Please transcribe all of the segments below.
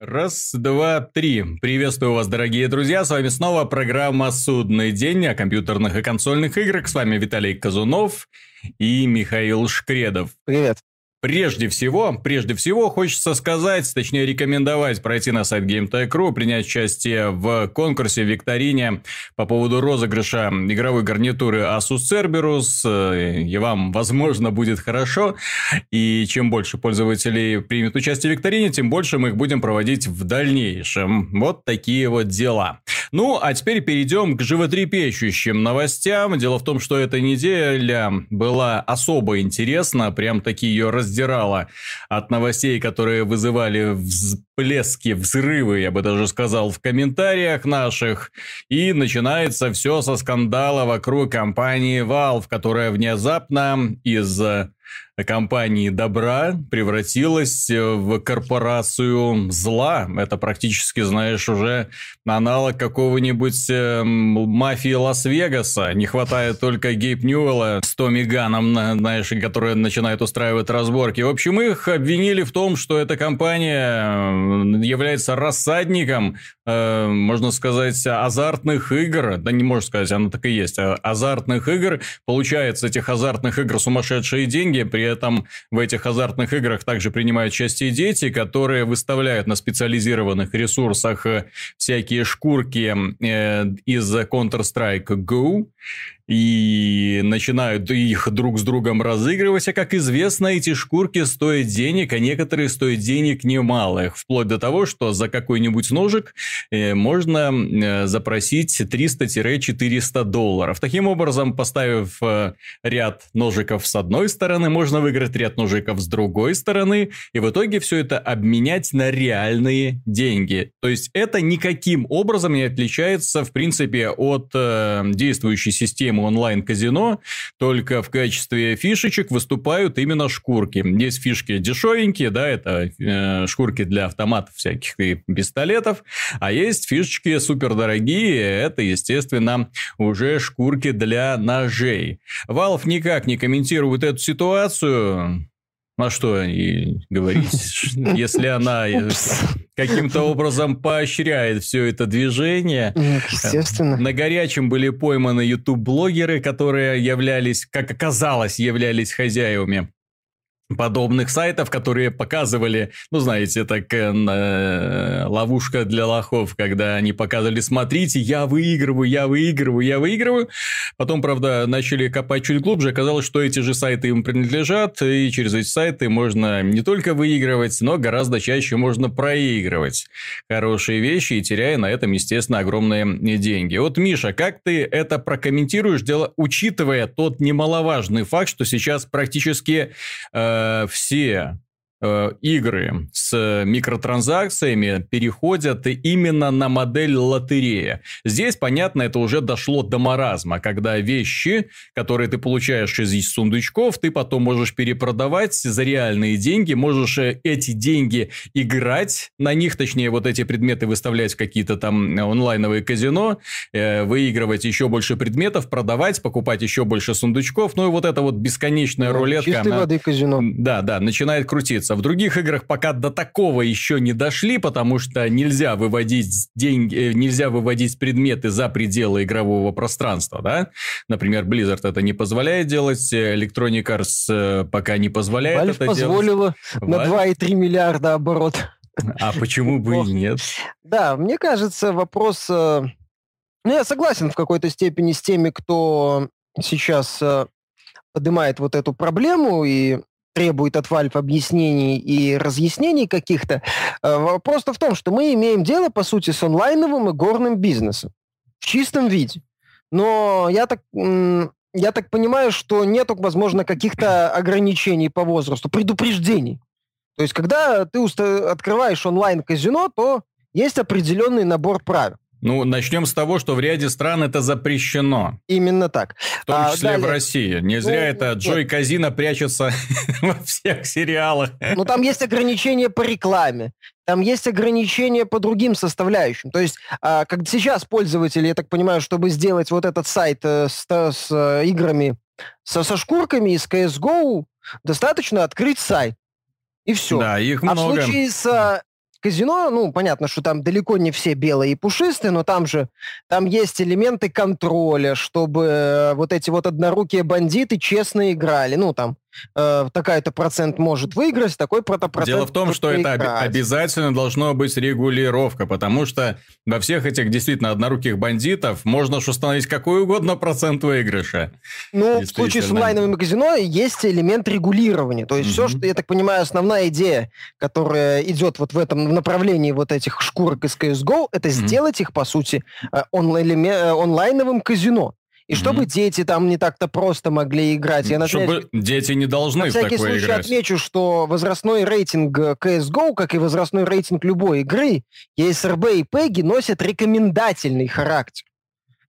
Раз, два, три. Приветствую вас, дорогие друзья. С вами снова программа «Судный день» о компьютерных и консольных играх. С вами Виталий Казунов и Михаил Шкредов. Привет. Прежде всего, прежде всего, хочется сказать, точнее рекомендовать пройти на сайт GameTech.ru, принять участие в конкурсе, викторине по поводу розыгрыша игровой гарнитуры Asus Cerberus, и вам, возможно, будет хорошо, и чем больше пользователей примет участие в викторине, тем больше мы их будем проводить в дальнейшем. Вот такие вот дела. Ну, а теперь перейдем к животрепещущим новостям. Дело в том, что эта неделя была особо интересна, прям такие ее раз раздирало от новостей, которые вызывали всплески, взрывы, я бы даже сказал, в комментариях наших. И начинается все со скандала вокруг компании Valve, которая внезапно из компании добра превратилась в корпорацию зла. Это практически, знаешь, уже аналог какого-нибудь э, мафии Лас-Вегаса. Не хватает только Гейб Ньюэлла с Томми Ганом, знаешь, которые начинают устраивать разборки. В общем, их обвинили в том, что эта компания является рассадником, э, можно сказать, азартных игр. Да не можно сказать, оно так и есть. А азартных игр. Получается, этих азартных игр сумасшедшие деньги, при этом в этих азартных играх также принимают участие дети, которые выставляют на специализированных ресурсах э, всякие шкурки э, из Counter-Strike Go и начинают их друг с другом разыгрывать, а как известно, эти шкурки стоят денег, а некоторые стоят денег немалых, вплоть до того, что за какой-нибудь ножик э, можно э, запросить 300-400 долларов. Таким образом, поставив э, ряд ножиков с одной стороны, можно выиграть ряд ножиков с другой стороны, и в итоге все это обменять на реальные деньги. То есть это никаким образом не отличается, в принципе, от действующей системы систему онлайн-казино, только в качестве фишечек выступают именно шкурки. Есть фишки дешевенькие, да, это э, шкурки для автоматов всяких и пистолетов, а есть фишечки супердорогие, это, естественно, уже шкурки для ножей. Valve никак не комментирует эту ситуацию, а что и говорить, если она каким-то образом поощряет все это движение. Естественно. На горячем были пойманы YouTube-блогеры, которые являлись, как оказалось, являлись хозяевами подобных сайтов, которые показывали, ну, знаете, так э, ловушка для лохов, когда они показывали, смотрите, я выигрываю, я выигрываю, я выигрываю. Потом, правда, начали копать чуть глубже, оказалось, что эти же сайты им принадлежат, и через эти сайты можно не только выигрывать, но гораздо чаще можно проигрывать хорошие вещи и теряя на этом, естественно, огромные деньги. Вот, Миша, как ты это прокомментируешь, дело, учитывая тот немаловажный факт, что сейчас практически э, Э, все Э, игры с микротранзакциями переходят именно на модель лотерея. Здесь, понятно, это уже дошло до маразма, когда вещи, которые ты получаешь из сундучков, ты потом можешь перепродавать за реальные деньги, можешь э, эти деньги играть на них, точнее, вот эти предметы выставлять в какие-то там онлайновые казино, э, выигрывать еще больше предметов, продавать, покупать еще больше сундучков, ну и вот эта вот бесконечная ну, рулетка. Чистой она, воды казино. Да, да, начинает крутиться нравится. В других играх пока до такого еще не дошли, потому что нельзя выводить деньги, э, нельзя выводить предметы за пределы игрового пространства, да? Например, Blizzard это не позволяет делать, Electronic Arts э, пока не позволяет Valve это позволила делать. на 2,3 миллиарда оборот. А почему бы и нет? Да, мне кажется, вопрос... Э, ну, я согласен в какой-то степени с теми, кто сейчас поднимает вот эту проблему и требует от Valve объяснений и разъяснений каких-то. Э, вопрос в том, что мы имеем дело, по сути, с онлайновым и горным бизнесом в чистом виде. Но я так, я так понимаю, что нет, возможно, каких-то ограничений по возрасту, предупреждений. То есть, когда ты открываешь онлайн-казино, то есть определенный набор правил. Ну, начнем с того, что в ряде стран это запрещено. Именно так. В том а, числе а, в России. Не зря ну, это Джой нет. Казина прячется во всех сериалах. Ну, там есть ограничения по рекламе. Там есть ограничения по другим составляющим. То есть, а, как сейчас пользователи, я так понимаю, чтобы сделать вот этот сайт э, с, с э, играми со, со шкурками из CSGO, достаточно открыть сайт. И все. Да, их много. А в случае с казино, ну, понятно, что там далеко не все белые и пушистые, но там же, там есть элементы контроля, чтобы э, вот эти вот однорукие бандиты честно играли. Ну, там, э, такая-то процент может выиграть, такой-то процент Дело в том, что это об- обязательно должно быть регулировка, потому что во всех этих действительно одноруких бандитов можно установить какой угодно процент выигрыша. Ну, в случае с онлайновым казино есть элемент регулирования. То есть mm-hmm. все, что, я так понимаю, основная идея, которая идет вот в этом направлении вот этих шкурок из CSGO, это mm-hmm. сделать их, по сути, э, онлайн, э, онлайновым казино. И mm-hmm. чтобы дети там не так-то просто могли играть. Я, чтобы дети не должны на в такое случай играть. отмечу, что возрастной рейтинг CSGO, как и возрастной рейтинг любой игры, ESRB и PEGI носят рекомендательный характер.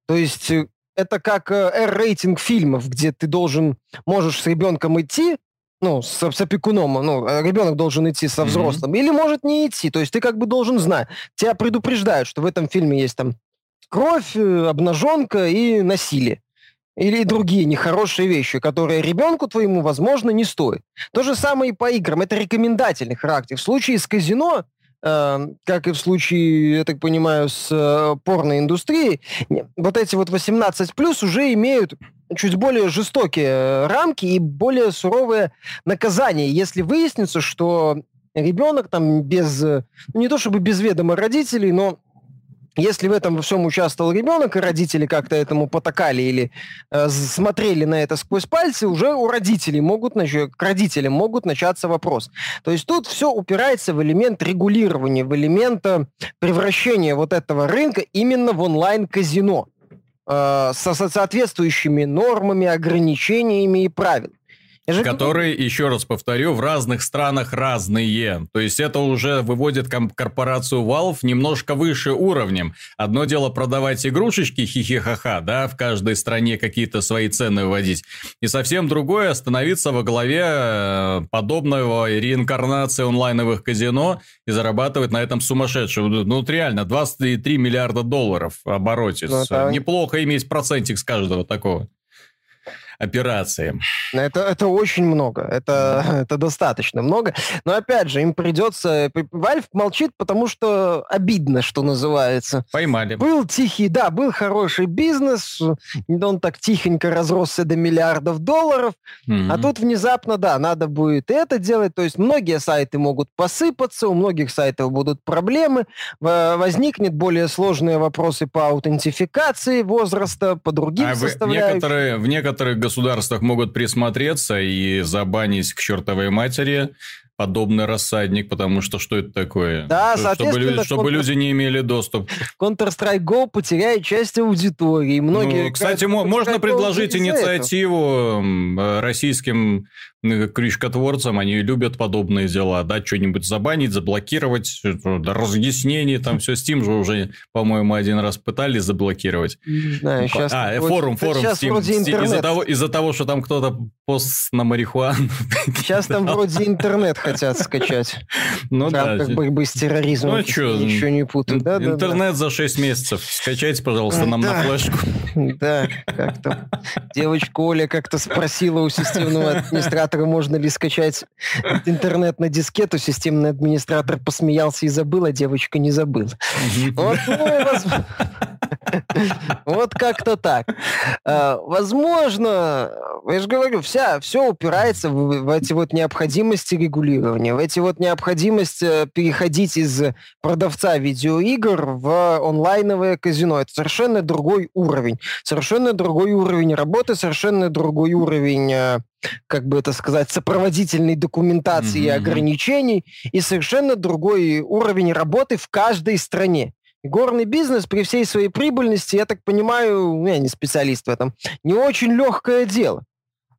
То есть э, это как R-рейтинг фильмов, где ты должен, можешь с ребенком идти, ну, с, с опекуном, ну, ребенок должен идти со взрослым, mm-hmm. или может не идти. То есть ты как бы должен знать. Тебя предупреждают, что в этом фильме есть там кровь, э, обнаженка и насилие. Или другие нехорошие вещи, которые ребенку твоему, возможно, не стоит. То же самое и по играм. Это рекомендательный характер. В случае с казино, э, как и в случае, я так понимаю, с э, порноиндустрией, вот эти вот 18 плюс уже имеют чуть более жестокие э, рамки и более суровые наказания, если выяснится, что ребенок там без, э, ну не то чтобы без ведома родителей, но если в этом во всем участвовал ребенок, и родители как-то этому потакали или э, смотрели на это сквозь пальцы, уже у родителей могут, нач- к родителям могут начаться вопрос. То есть тут все упирается в элемент регулирования, в элемент э, превращения вот этого рынка именно в онлайн-казино э, со соответствующими нормами, ограничениями и правилами. Которые, еще раз повторю, в разных странах разные. То есть это уже выводит корпорацию Valve немножко выше уровнем. Одно дело продавать игрушечки хихихаха, да, в каждой стране какие-то свои цены вводить. И совсем другое становиться во главе э, подобного реинкарнации онлайновых казино и зарабатывать на этом сумасшедшего. Ну, вот реально, 23 миллиарда долларов в обороте. Ну, это... Неплохо иметь процентик с каждого такого операции. Это, это очень много, это, это достаточно много. Но опять же, им придется... Valve молчит, потому что обидно, что называется. Поймали. Был тихий, да, был хороший бизнес, он так тихонько разросся до миллиардов долларов, mm-hmm. а тут внезапно, да, надо будет это делать, то есть многие сайты могут посыпаться, у многих сайтов будут проблемы, возникнет более сложные вопросы по аутентификации возраста, по другим а составляющим. В некоторые, в некоторых государствах могут присмотреться и забанить к чертовой матери подобный рассадник, потому что что это такое? Да, чтобы, люди, чтобы люди не имели доступ. Counter-Strike Go потеряет часть аудитории. Многие, ну, кстати, можно предложить инициативу российским крючкотворцам, они любят подобные дела, да, что-нибудь забанить, заблокировать, разъяснение, там все, Steam же уже, по-моему, один раз пытались заблокировать. Не знаю, сейчас... А, вроде, форум, форум сейчас Steam. Из-за того, из того, что там кто-то пост на марихуану. Сейчас там вроде интернет хотят скачать. Ну да. Как борьбы с терроризмом. Ну что? Еще не путаю. Да, интернет за 6 месяцев. Скачайте, пожалуйста, нам на флешку. Да, как-то. Девочка Оля как-то спросила у системного администратора, можно ли скачать интернет на дискету. Системный администратор посмеялся и забыл, а девочка не забыла. Вот, ну, вот как-то так. А, возможно, я же говорю, вся, все упирается в, в эти вот необходимости регулирования, в эти вот необходимость э, переходить из продавца видеоигр в онлайновое казино. Это совершенно другой уровень. Совершенно другой уровень работы, совершенно другой уровень э, как бы это сказать, сопроводительной документации mm-hmm. и ограничений, и совершенно другой уровень работы в каждой стране. Горный бизнес при всей своей прибыльности, я так понимаю, ну, я не специалист в этом, не очень легкое дело,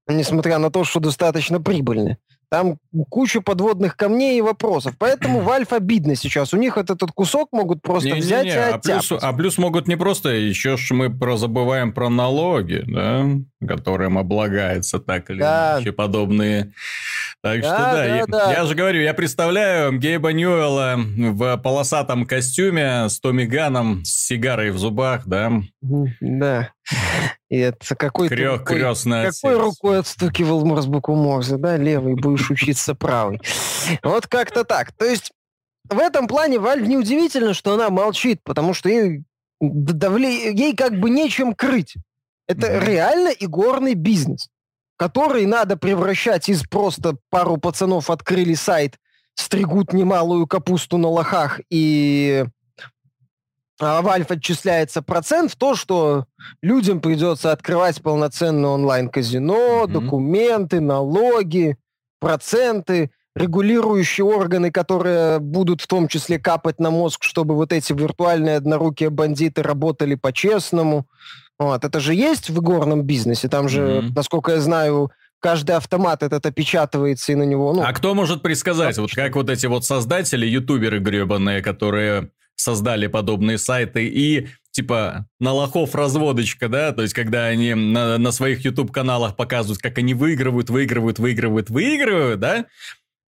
несмотря на то, что достаточно прибыльный. Там куча подводных камней и вопросов. Поэтому Valve обидно сейчас. У них вот этот кусок могут просто не, взять не, не. и а плюс, а плюс могут не просто, еще ж мы про, забываем про налоги, да, которым облагается так или да. иначе подобные. Так да, что да, да, я, да, я же говорю, я представляю Гейба Ньюэлла в полосатом костюме с Томиганом, с сигарой в зубах, да. Да. И это какой Крё, рукой, какой отец. рукой отстукивал Морс букву Морзе, да, левый будешь учиться правой. Вот как-то так. То есть в этом плане Valve неудивительно, что она молчит, потому что ей, давле... ей как бы нечем крыть. Это реально игорный бизнес, который надо превращать из просто пару пацанов открыли сайт, стригут немалую капусту на лохах и а Valve отчисляется процент в то, что людям придется открывать полноценное онлайн-казино, mm-hmm. документы, налоги, проценты, регулирующие органы, которые будут в том числе капать на мозг, чтобы вот эти виртуальные однорукие бандиты работали по-честному. Вот. Это же есть в игорном бизнесе. Там же, mm-hmm. насколько я знаю, каждый автомат этот опечатывается и на него... Ну, а кто может предсказать, вот как вот эти вот создатели, ютуберы гребаные, которые создали подобные сайты и типа на лохов разводочка, да, то есть когда они на, на своих YouTube-каналах показывают, как они выигрывают, выигрывают, выигрывают, выигрывают, да,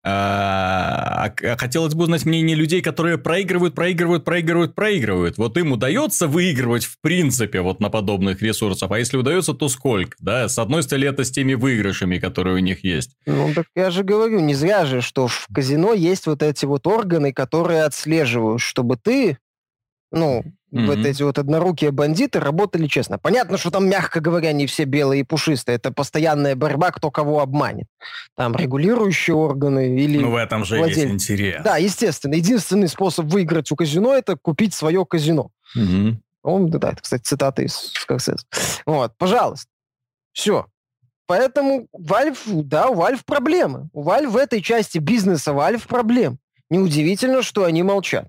а, а хотелось бы узнать мнение людей, которые проигрывают, проигрывают, проигрывают, проигрывают. Вот им удается выигрывать в принципе вот на подобных ресурсах, а если удается, то сколько, да? С одной стороны, это с теми выигрышами, которые у них есть. Ну, так я же говорю, не зря же, что в казино есть вот эти вот органы, которые отслеживают, чтобы ты, ну, Mm-hmm. Вот эти вот однорукие бандиты работали честно. Понятно, что там, мягко говоря, не все белые и пушистые. Это постоянная борьба, кто кого обманет. Там регулирующие органы или... Ну, в этом же владель... есть интерес. Да, естественно. Единственный способ выиграть у казино – это купить свое казино. Mm-hmm. Он, да, это, кстати, цитата из Скорсезе. Вот, пожалуйста. Все. Поэтому Valve, да, у Valve проблемы. У Valve в этой части бизнеса Valve проблем. Неудивительно, что они молчат.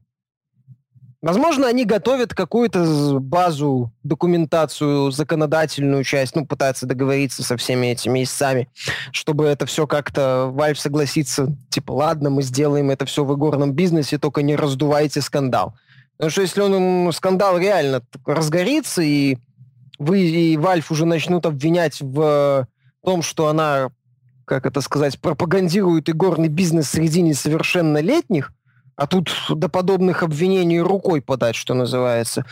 Возможно, они готовят какую-то базу, документацию, законодательную часть, ну, пытаются договориться со всеми этими истцами, чтобы это все как-то Valve согласится, типа, ладно, мы сделаем это все в игорном бизнесе, только не раздувайте скандал. Потому что если он, скандал реально разгорится, и вы и Valve уже начнут обвинять в том, что она, как это сказать, пропагандирует игорный бизнес среди несовершеннолетних, а тут до подобных обвинений рукой подать, что называется,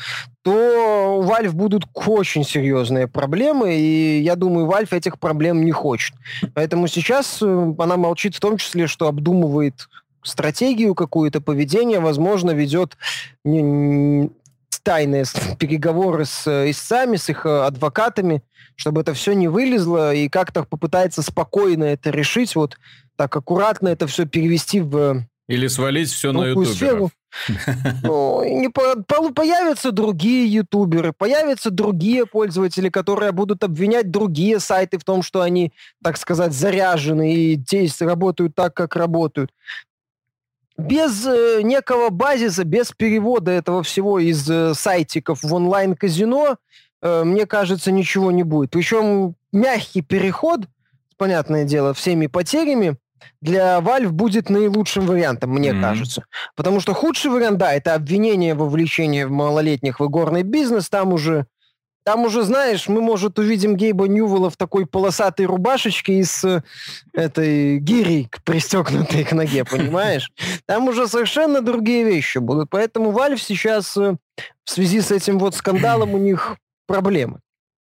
то у Valve будут очень серьезные проблемы, и я думаю, Valve этих проблем не хочет. Поэтому сейчас э, она молчит в том числе, что обдумывает стратегию какую-то, поведение, возможно, ведет тайные переговоры с э, истцами, с их э, адвокатами, чтобы это все не вылезло, и как-то попытается спокойно это решить, вот так аккуратно это все перевести в или свалить все на ютуберов. Ну, не по, по, появятся другие ютуберы, появятся другие пользователи, которые будут обвинять другие сайты в том, что они, так сказать, заряжены и действуют, работают так, как работают. Без э, некого базиса, без перевода этого всего из э, сайтиков в онлайн-казино, э, мне кажется, ничего не будет. Причем мягкий переход, понятное дело, всеми потерями, для Valve будет наилучшим вариантом, мне mm-hmm. кажется. Потому что худший вариант, да, это обвинение в вовлечении малолетних в игорный бизнес. Там уже, там уже, знаешь, мы, может, увидим Гейба Ньювелла в такой полосатой рубашечке и с э, этой гирей пристегнутой к ноге, понимаешь? Там уже совершенно другие вещи будут. Поэтому Valve сейчас э, в связи с этим вот скандалом у них проблемы.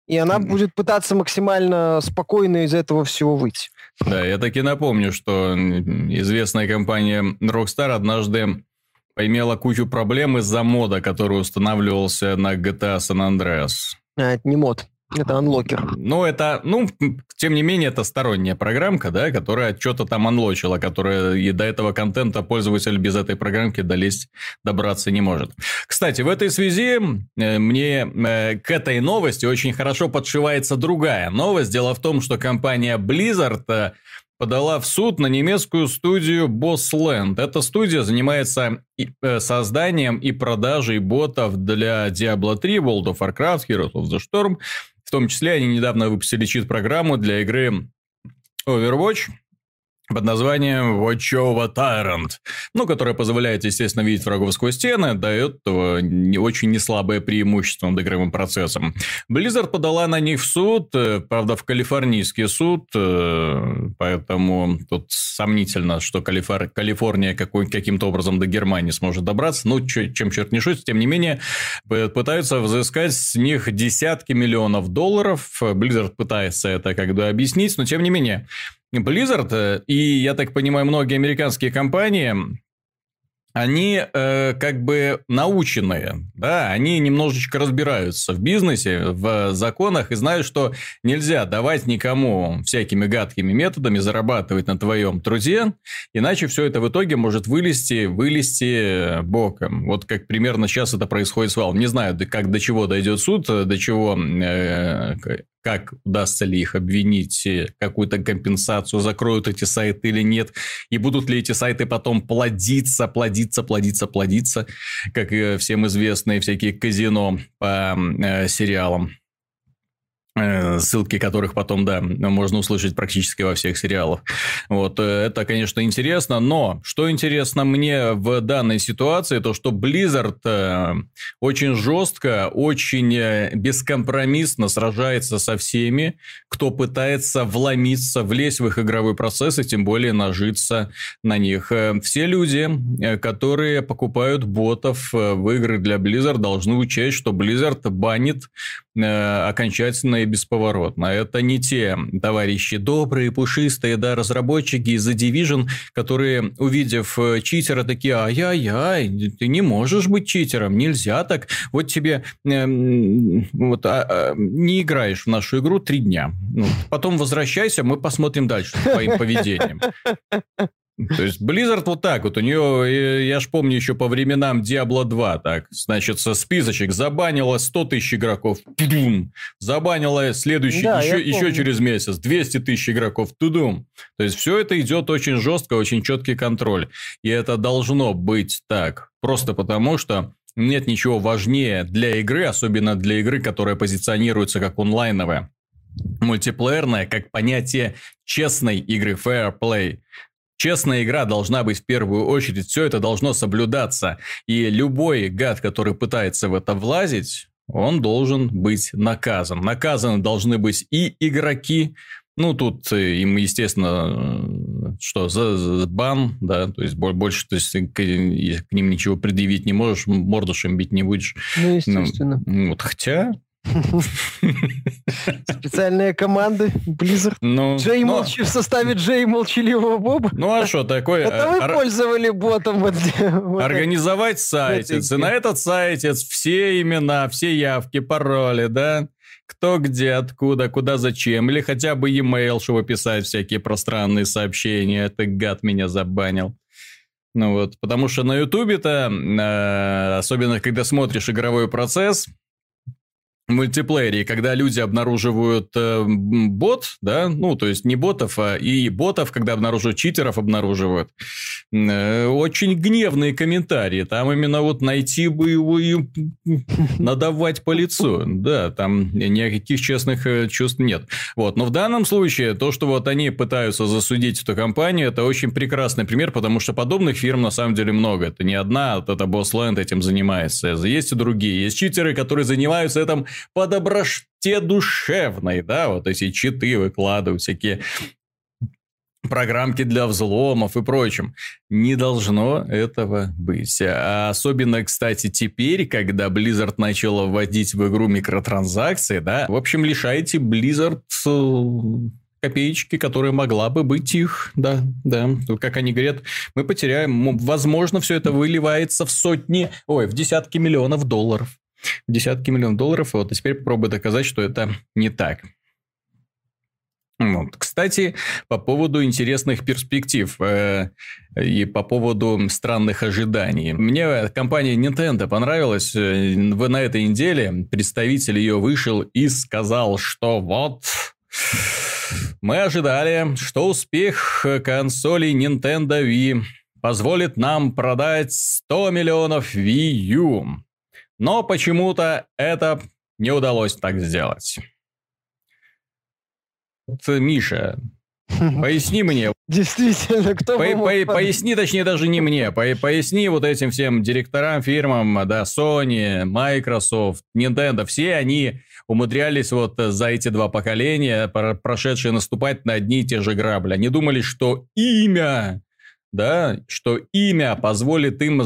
И она будет пытаться максимально спокойно из этого всего выйти. Да, я таки напомню, что известная компания Rockstar однажды имела кучу проблем из-за мода, который устанавливался на GTA San Andreas. А, это не мод. Это анлокер. Ну, это, ну, тем не менее, это сторонняя программка, да, которая что-то там анлочила, которая и до этого контента пользователь без этой программки долезть, добраться не может. Кстати, в этой связи э, мне э, к этой новости очень хорошо подшивается другая новость. Дело в том, что компания Blizzard э, подала в суд на немецкую студию Bossland. Эта студия занимается созданием и продажей ботов для Diablo 3, World of Warcraft, Heroes of the Storm, в том числе они недавно выпустили чит-программу для игры Overwatch, под названием Watch Over Tyrant, ну, которая позволяет, естественно, видеть врагов сквозь стены, дает не очень неслабое преимущество над игровым процессом. Blizzard подала на них в суд, э, правда, в калифорнийский суд, э, поэтому тут сомнительно, что Калифор... Калифорния какой... каким-то образом до Германии сможет добраться, ну, чем черт не шутит, тем не менее, пытаются взыскать с них десятки миллионов долларов, Blizzard пытается это как бы объяснить, но тем не менее, Blizzard э, и, я так понимаю, многие американские компании они э, как бы наученные, да, они немножечко разбираются в бизнесе, в законах и знают, что нельзя давать никому всякими гадкими методами зарабатывать на твоем труде, иначе все это в итоге может вылезти, вылезти боком. Вот как примерно сейчас это происходит с Valve. Не знаю, как до чего дойдет суд, до чего э, как удастся ли их обвинить, э, какую-то компенсацию, закроют эти сайты или нет, и будут ли эти сайты потом плодиться, плодиться, плодиться, плодиться, как всем известные всякие казино по э, сериалам. Э, ссылки которых потом, да, можно услышать практически во всех сериалах. Вот, э, это, конечно, интересно, но что интересно мне в данной ситуации, то что Blizzard э, очень жестко, очень бескомпромиссно сражается со всеми, кто пытается вломиться, влезть в их игровой процесс и тем более нажиться на них. Все люди, которые покупают ботов в игры для Blizzard, должны учесть, что Blizzard банит окончательно и бесповоротно. Это не те товарищи добрые, пушистые, да, разработчики из The Division, которые, увидев э, читера, такие, ай-яй-яй, ты не можешь быть читером, нельзя так. Вот тебе э, вот, а, а, не играешь в нашу игру три дня. Ну, потом возвращайся, мы посмотрим дальше с твоим поведением. То есть Blizzard вот так вот, у нее, я ж помню еще по временам Diablo 2, так, значит, со списочек забанила 100 тысяч игроков, тудум, забанила следующий, да, еще, еще через месяц 200 тысяч игроков, тудум. То есть все это идет очень жестко, очень четкий контроль. И это должно быть так, просто потому что нет ничего важнее для игры, особенно для игры, которая позиционируется как онлайновая мультиплеерная, как понятие честной игры, fair play. Честная игра должна быть в первую очередь, все это должно соблюдаться. И любой гад, который пытается в это влазить, он должен быть наказан. Наказаны должны быть и игроки, ну, тут им, естественно, что, за, за бан, да, то есть больше, то есть к, к ним ничего предъявить не можешь, морду бить не будешь. Ну, естественно. Ну, вот, хотя, Специальные команды Blizzard. Ну, Джей но... молчи в составе Джей молчаливого Боба. Ну а что такое? Это вы Ор... пользовали ботом. Вот, вот Организовать сайтец. И на этот сайтец все имена, все явки, пароли, да? Кто где, откуда, куда, зачем. Или хотя бы e-mail, чтобы писать всякие пространные сообщения. Это гад меня забанил. Ну вот, потому что на Ютубе-то, э, особенно когда смотришь игровой процесс, мультиплеере, когда люди обнаруживают э, бот, да, ну, то есть не ботов, а и ботов, когда обнаруживают читеров, обнаруживают, э, очень гневные комментарии. Там именно вот найти бы его и надавать по лицу. Да, там никаких честных э, чувств нет. Вот, но в данном случае то, что вот они пытаются засудить эту компанию, это очень прекрасный пример, потому что подобных фирм на самом деле много. Это не одна, эта Bossland этим занимается. Есть и другие. Есть читеры, которые занимаются этим по доброте душевной, да, вот эти читы выкладывают, всякие программки для взломов и прочим. Не должно этого быть. А особенно, кстати, теперь, когда Blizzard начала вводить в игру микротранзакции, да, в общем, лишаете Blizzard э, копеечки, которая могла бы быть их, да, да. Как они говорят, мы потеряем, возможно, все это выливается в сотни, ой, в десятки миллионов долларов десятки миллионов долларов, вот, и теперь попробуй доказать, что это не так. Вот. Кстати, по поводу интересных перспектив э, и по поводу странных ожиданий. Мне компания Nintendo понравилась. Э, на этой неделе представитель ее вышел и сказал, что вот мы ожидали, что успех консоли Nintendo Wii позволит нам продать 100 миллионов Wii U. Но почему-то это не удалось так сделать. Вот, Миша, Поясни мне. Действительно, кто по, по, Поясни, точнее, даже не мне. По, поясни вот этим всем директорам фирмам, да, Sony, Microsoft, Nintendo, все они умудрялись вот за эти два поколения, прошедшие, наступать на одни и те же грабли. Они думали, что имя да, что имя позволит им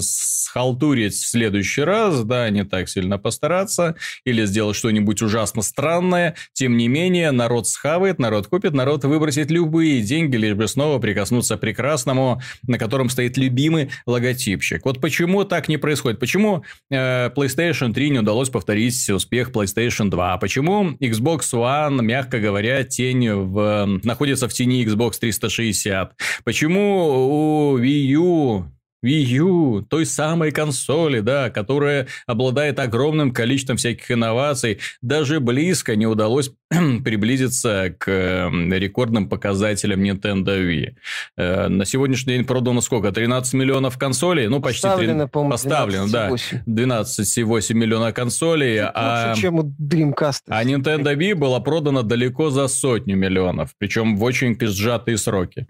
схалтурить в следующий раз, да, не так сильно постараться, или сделать что-нибудь ужасно странное. Тем не менее, народ схавает, народ купит, народ выбросит любые деньги, лишь бы снова прикоснуться к прекрасному, на котором стоит любимый логотипчик. Вот почему так не происходит? Почему э, PlayStation 3 не удалось повторить успех PlayStation 2? Почему Xbox One, мягко говоря, тень в, находится в тени Xbox 360? Почему у Wii U Wii U, той самой консоли, да, которая обладает огромным количеством всяких инноваций, даже близко не удалось приблизиться к рекордным показателям Nintendo Wii. Э, на сегодняшний день продано сколько? 13 миллионов консолей? Ну, почти... Поставлено, 3... Поставлено, да. 12,8 миллиона консолей. Чуть а... Лучше, чем у Dreamcast. А Nintendo Wii была продана далеко за сотню миллионов, причем в очень сжатые сроки.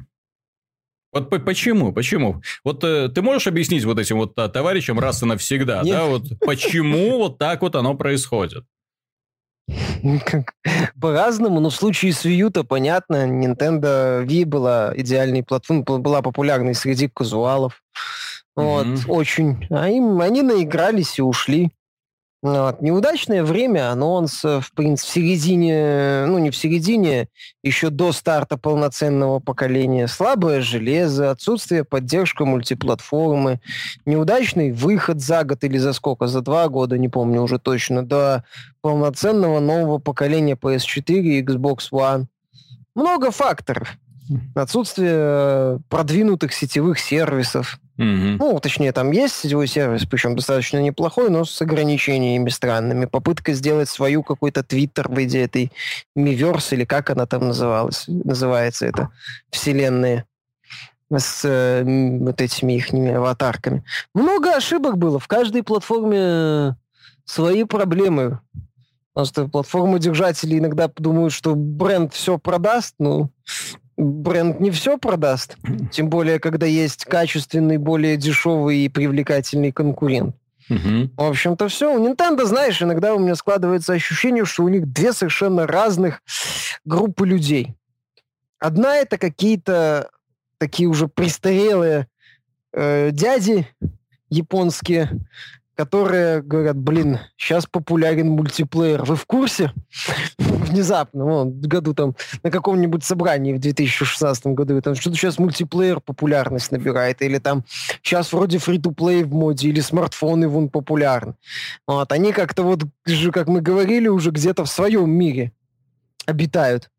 Вот почему? Почему? Вот э, ты можешь объяснить вот этим вот товарищам раз и навсегда, Нет. да, вот почему вот так вот оно происходит? Как, по-разному, но в случае с Wii U-то понятно, Nintendo Wii была идеальной платформой, была популярной среди казуалов. Вот, mm-hmm. очень. А им, они наигрались и ушли. Вот. Неудачное время, анонс, в принципе, в середине, ну не в середине, еще до старта полноценного поколения, слабое железо, отсутствие поддержки мультиплатформы, неудачный выход за год или за сколько, за два года, не помню уже точно, до полноценного нового поколения PS4 и Xbox One. Много факторов. Отсутствие э, продвинутых сетевых сервисов, Угу. Ну, точнее, там есть сетевой сервис, причем достаточно неплохой, но с ограничениями странными. Попытка сделать свою какой-то твиттер в виде этой Miiverse, или как она там называлась, называется, это вселенная с э, вот этими их аватарками. Много ошибок было. В каждой платформе свои проблемы. Потому что платформы-держатели иногда думают, что бренд все продаст, ну, бренд не все продаст. Тем более, когда есть качественный, более дешевый и привлекательный конкурент. Угу. В общем-то, все. У Nintendo, знаешь, иногда у меня складывается ощущение, что у них две совершенно разных группы людей. Одна это какие-то такие уже престарелые э, дяди японские, которые говорят, блин, сейчас популярен мультиплеер. Вы в курсе? Внезапно, ну, в году там, на каком-нибудь собрании в 2016 году, там что-то сейчас мультиплеер популярность набирает, или там сейчас вроде фри-то-плей в моде, или смартфоны вон популярны. Вот, они как-то вот, как мы говорили, уже где-то в своем мире обитают.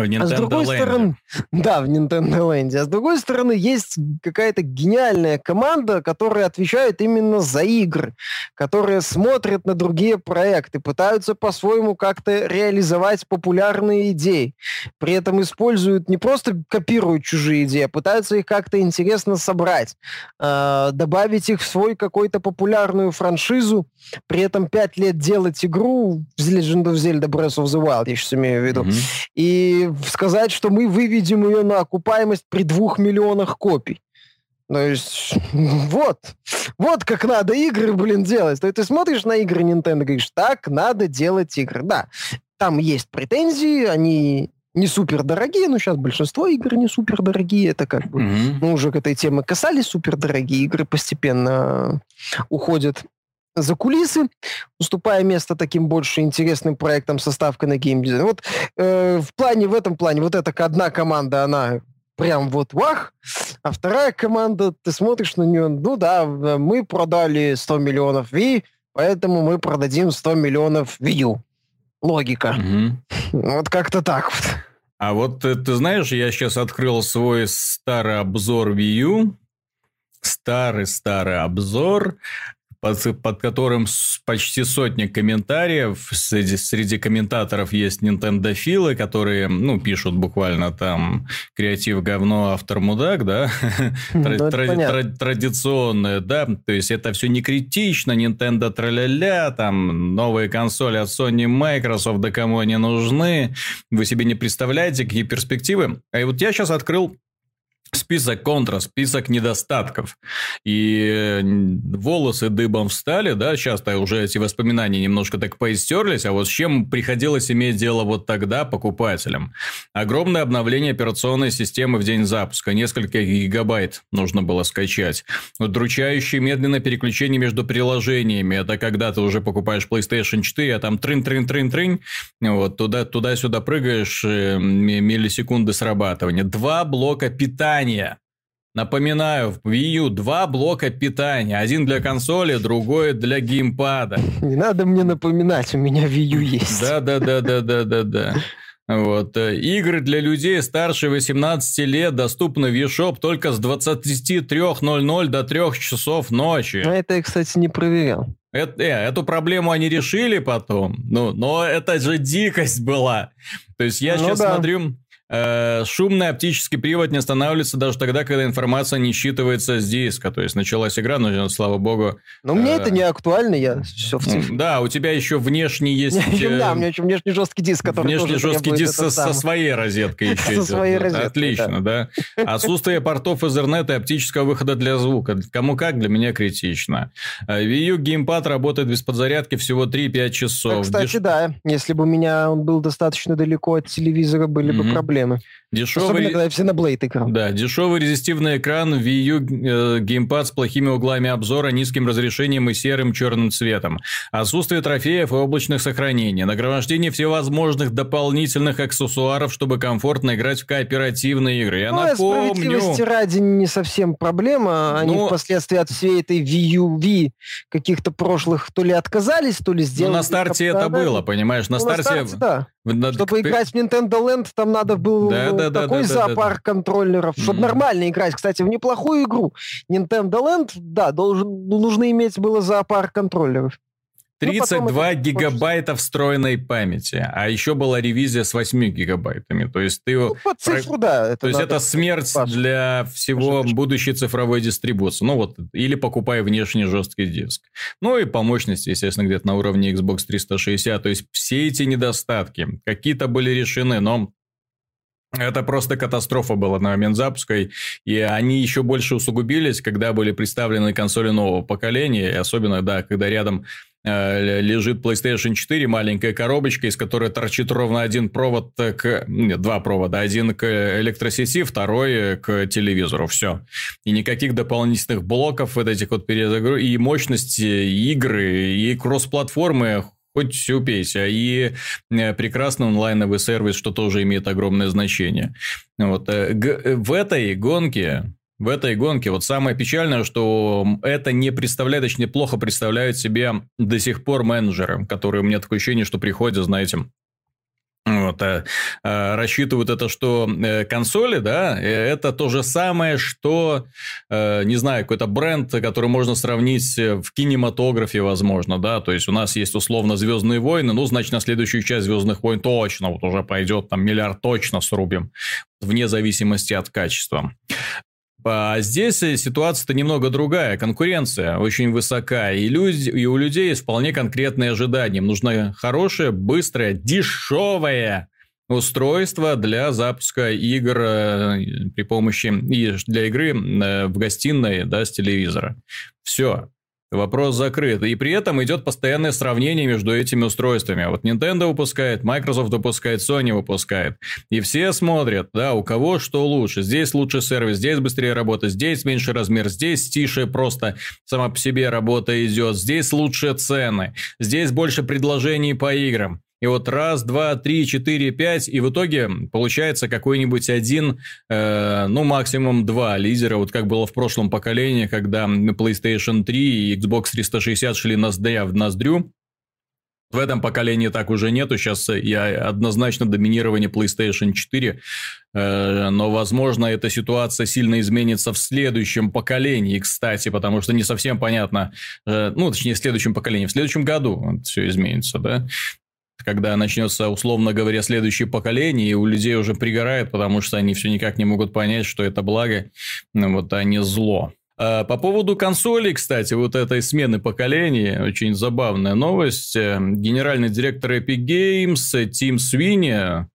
В Nintendo а с другой Land. стороны, да, в Nintendo Land. А с другой стороны, есть какая-то гениальная команда, которая отвечает именно за игры, которая смотрит на другие проекты, пытаются по-своему как-то реализовать популярные идеи. При этом используют, не просто копируют чужие идеи, а пытаются их как-то интересно собрать, э, добавить их в свой какой-то популярную франшизу, при этом пять лет делать игру Legend of Zelda Breath of the Wild, я сейчас имею в виду, mm-hmm. и сказать, что мы выведем ее на окупаемость при двух миллионах копий. То есть, вот, вот как надо игры, блин, делать. То есть ты смотришь на игры Nintendo и говоришь, так надо делать игры. Да, там есть претензии, они не супер дорогие, но сейчас большинство игр не супер дорогие. Это как бы mm-hmm. мы уже к этой теме касались. Супер дорогие игры постепенно уходят за кулисы, уступая место таким больше интересным проектам со ставкой на геймдизайн. Вот э, в плане, в этом плане, вот эта одна команда, она прям вот вах, а вторая команда, ты смотришь на нее, ну да, мы продали 100 миллионов Wii, поэтому мы продадим 100 миллионов Wii U. Логика. Угу. Вот как-то так вот. А вот э, ты знаешь, я сейчас открыл свой старый обзор Wii U, старый-старый обзор, под, под которым почти сотни комментариев. Среди, среди комментаторов есть Nintendo филы, которые, ну, пишут буквально там креатив говно, автор мудак, да? Ну, традиционное, да? То есть, это все не критично, Nintendo траля-ля, там, новые консоли от Sony Microsoft, да кому они нужны? Вы себе не представляете, какие перспективы? А вот я сейчас открыл список контра, список недостатков. И волосы дыбом встали, да, сейчас-то уже эти воспоминания немножко так поистерлись, а вот с чем приходилось иметь дело вот тогда покупателям? Огромное обновление операционной системы в день запуска, несколько гигабайт нужно было скачать. Удручающее медленное переключение между приложениями, это когда ты уже покупаешь PlayStation 4, а там трын-трын-трын-трын, вот туда, туда-сюда прыгаешь, э, миллисекунды срабатывания. Два блока питания питания. Напоминаю, в Wii U два блока питания. Один для консоли, другой для геймпада. Не надо мне напоминать, у меня Wii U есть. Да-да-да-да-да-да-да. Вот. Э, игры для людей старше 18 лет доступны в eShop только с 23.00 до 3 часов ночи. А это я, кстати, не проверял. Это, э, эту проблему они решили потом. Ну, но это же дикость была. То есть я ну, сейчас да. смотрю, шумный оптический привод не останавливается даже тогда, когда информация не считывается с диска. То есть началась игра, но, слава богу... Но мне это не актуально, я все в цифре. Да, у тебя еще внешний есть... Да, у меня еще внешний жесткий диск, который Внешний жесткий диск со своей розеткой еще Со своей розеткой, Отлично, да. Отсутствие портов Ethernet и оптического выхода для звука. Кому как, для меня критично. Э, Wii U геймпад работает без подзарядки всего 3-5 часов. Кстати, да. Если бы у меня он был достаточно далеко от телевизора, были бы проблемы проблемы. Дешевый... Особенно, когда все на Blade экран. Да, дешевый резистивный экран, Wii U э, геймпад с плохими углами обзора, низким разрешением и серым черным цветом. Отсутствие трофеев и облачных сохранений. Нагромождение всевозможных дополнительных аксессуаров, чтобы комфортно играть в кооперативные игры. Я ну, напомню... справедливости ради не совсем проблема. Они Но... впоследствии от всей этой Wii U V каких-то прошлых то ли отказались, то ли сделали. Ну, на старте это было, понимаешь? На ну, старте... На старте да. Чтобы играть в Nintendo Land, там надо было да, да, да, такой да, зоопарк контроллеров, чтобы mm-hmm. нормально играть. Кстати, в неплохую игру Nintendo Land, да, должен, нужно иметь было зоопарк контроллеров. 32 ну, гигабайта встроенной памяти, а еще была ревизия с 8 гигабайтами. То есть ты... Ну, по цифру, да. Это То есть это смерть паспорт. для всего будущей цифровой дистрибуции. Ну вот, или покупай внешний жесткий диск. Ну и по мощности, естественно, где-то на уровне Xbox 360. То есть все эти недостатки какие-то были решены, но это просто катастрофа была на момент запуска, и они еще больше усугубились, когда были представлены консоли нового поколения, и особенно, да, когда рядом э, лежит PlayStation 4, маленькая коробочка, из которой торчит ровно один провод к... Нет, два провода. Один к электросети, второй к телевизору. Все. И никаких дополнительных блоков вот этих вот перезагруз... И мощности игры, и кроссплатформы хоть упейся. И э, прекрасный онлайновый сервис, что тоже имеет огромное значение. Вот. Э, в этой гонке в этой гонке вот самое печальное, что это не представляет, точнее, плохо представляют себе до сих пор менеджеры, которые, у меня такое ощущение, что приходят, знаете, вот, а, а, рассчитывают это, что э, консоли, да, э, это то же самое, что, э, не знаю, какой-то бренд, который можно сравнить в кинематографе, возможно, да, то есть у нас есть условно Звездные войны, ну, значит, на следующую часть Звездных войн точно вот уже пойдет там миллиард точно срубим, вне зависимости от качества. А здесь ситуация-то немного другая. Конкуренция очень высока. И, люди, и у людей есть вполне конкретные ожидания. Им нужно хорошее, быстрое, дешевое устройство для запуска игр э, при помощи и для игры э, в гостиной да, с телевизора. Все. Вопрос закрыт. И при этом идет постоянное сравнение между этими устройствами. Вот Nintendo выпускает, Microsoft выпускает, Sony выпускает. И все смотрят, да, у кого что лучше. Здесь лучше сервис, здесь быстрее работа, здесь меньше размер, здесь тише просто сама по себе работа идет, здесь лучше цены, здесь больше предложений по играм. И вот раз, два, три, четыре, пять, и в итоге получается какой-нибудь один, э, ну максимум два лидера, вот как было в прошлом поколении, когда PlayStation 3 и Xbox 360 шли ноздря в ноздрю. В этом поколении так уже нету, сейчас я однозначно доминирование PlayStation 4, э, но, возможно, эта ситуация сильно изменится в следующем поколении, кстати, потому что не совсем понятно, э, ну, точнее, в следующем поколении, в следующем году все изменится, да, когда начнется, условно говоря, следующее поколение, и у людей уже пригорает, потому что они все никак не могут понять, что это благо, ну, вот, а не зло. А по поводу консолей, кстати, вот этой смены поколений, очень забавная новость. Генеральный директор Epic Games Тим Свинни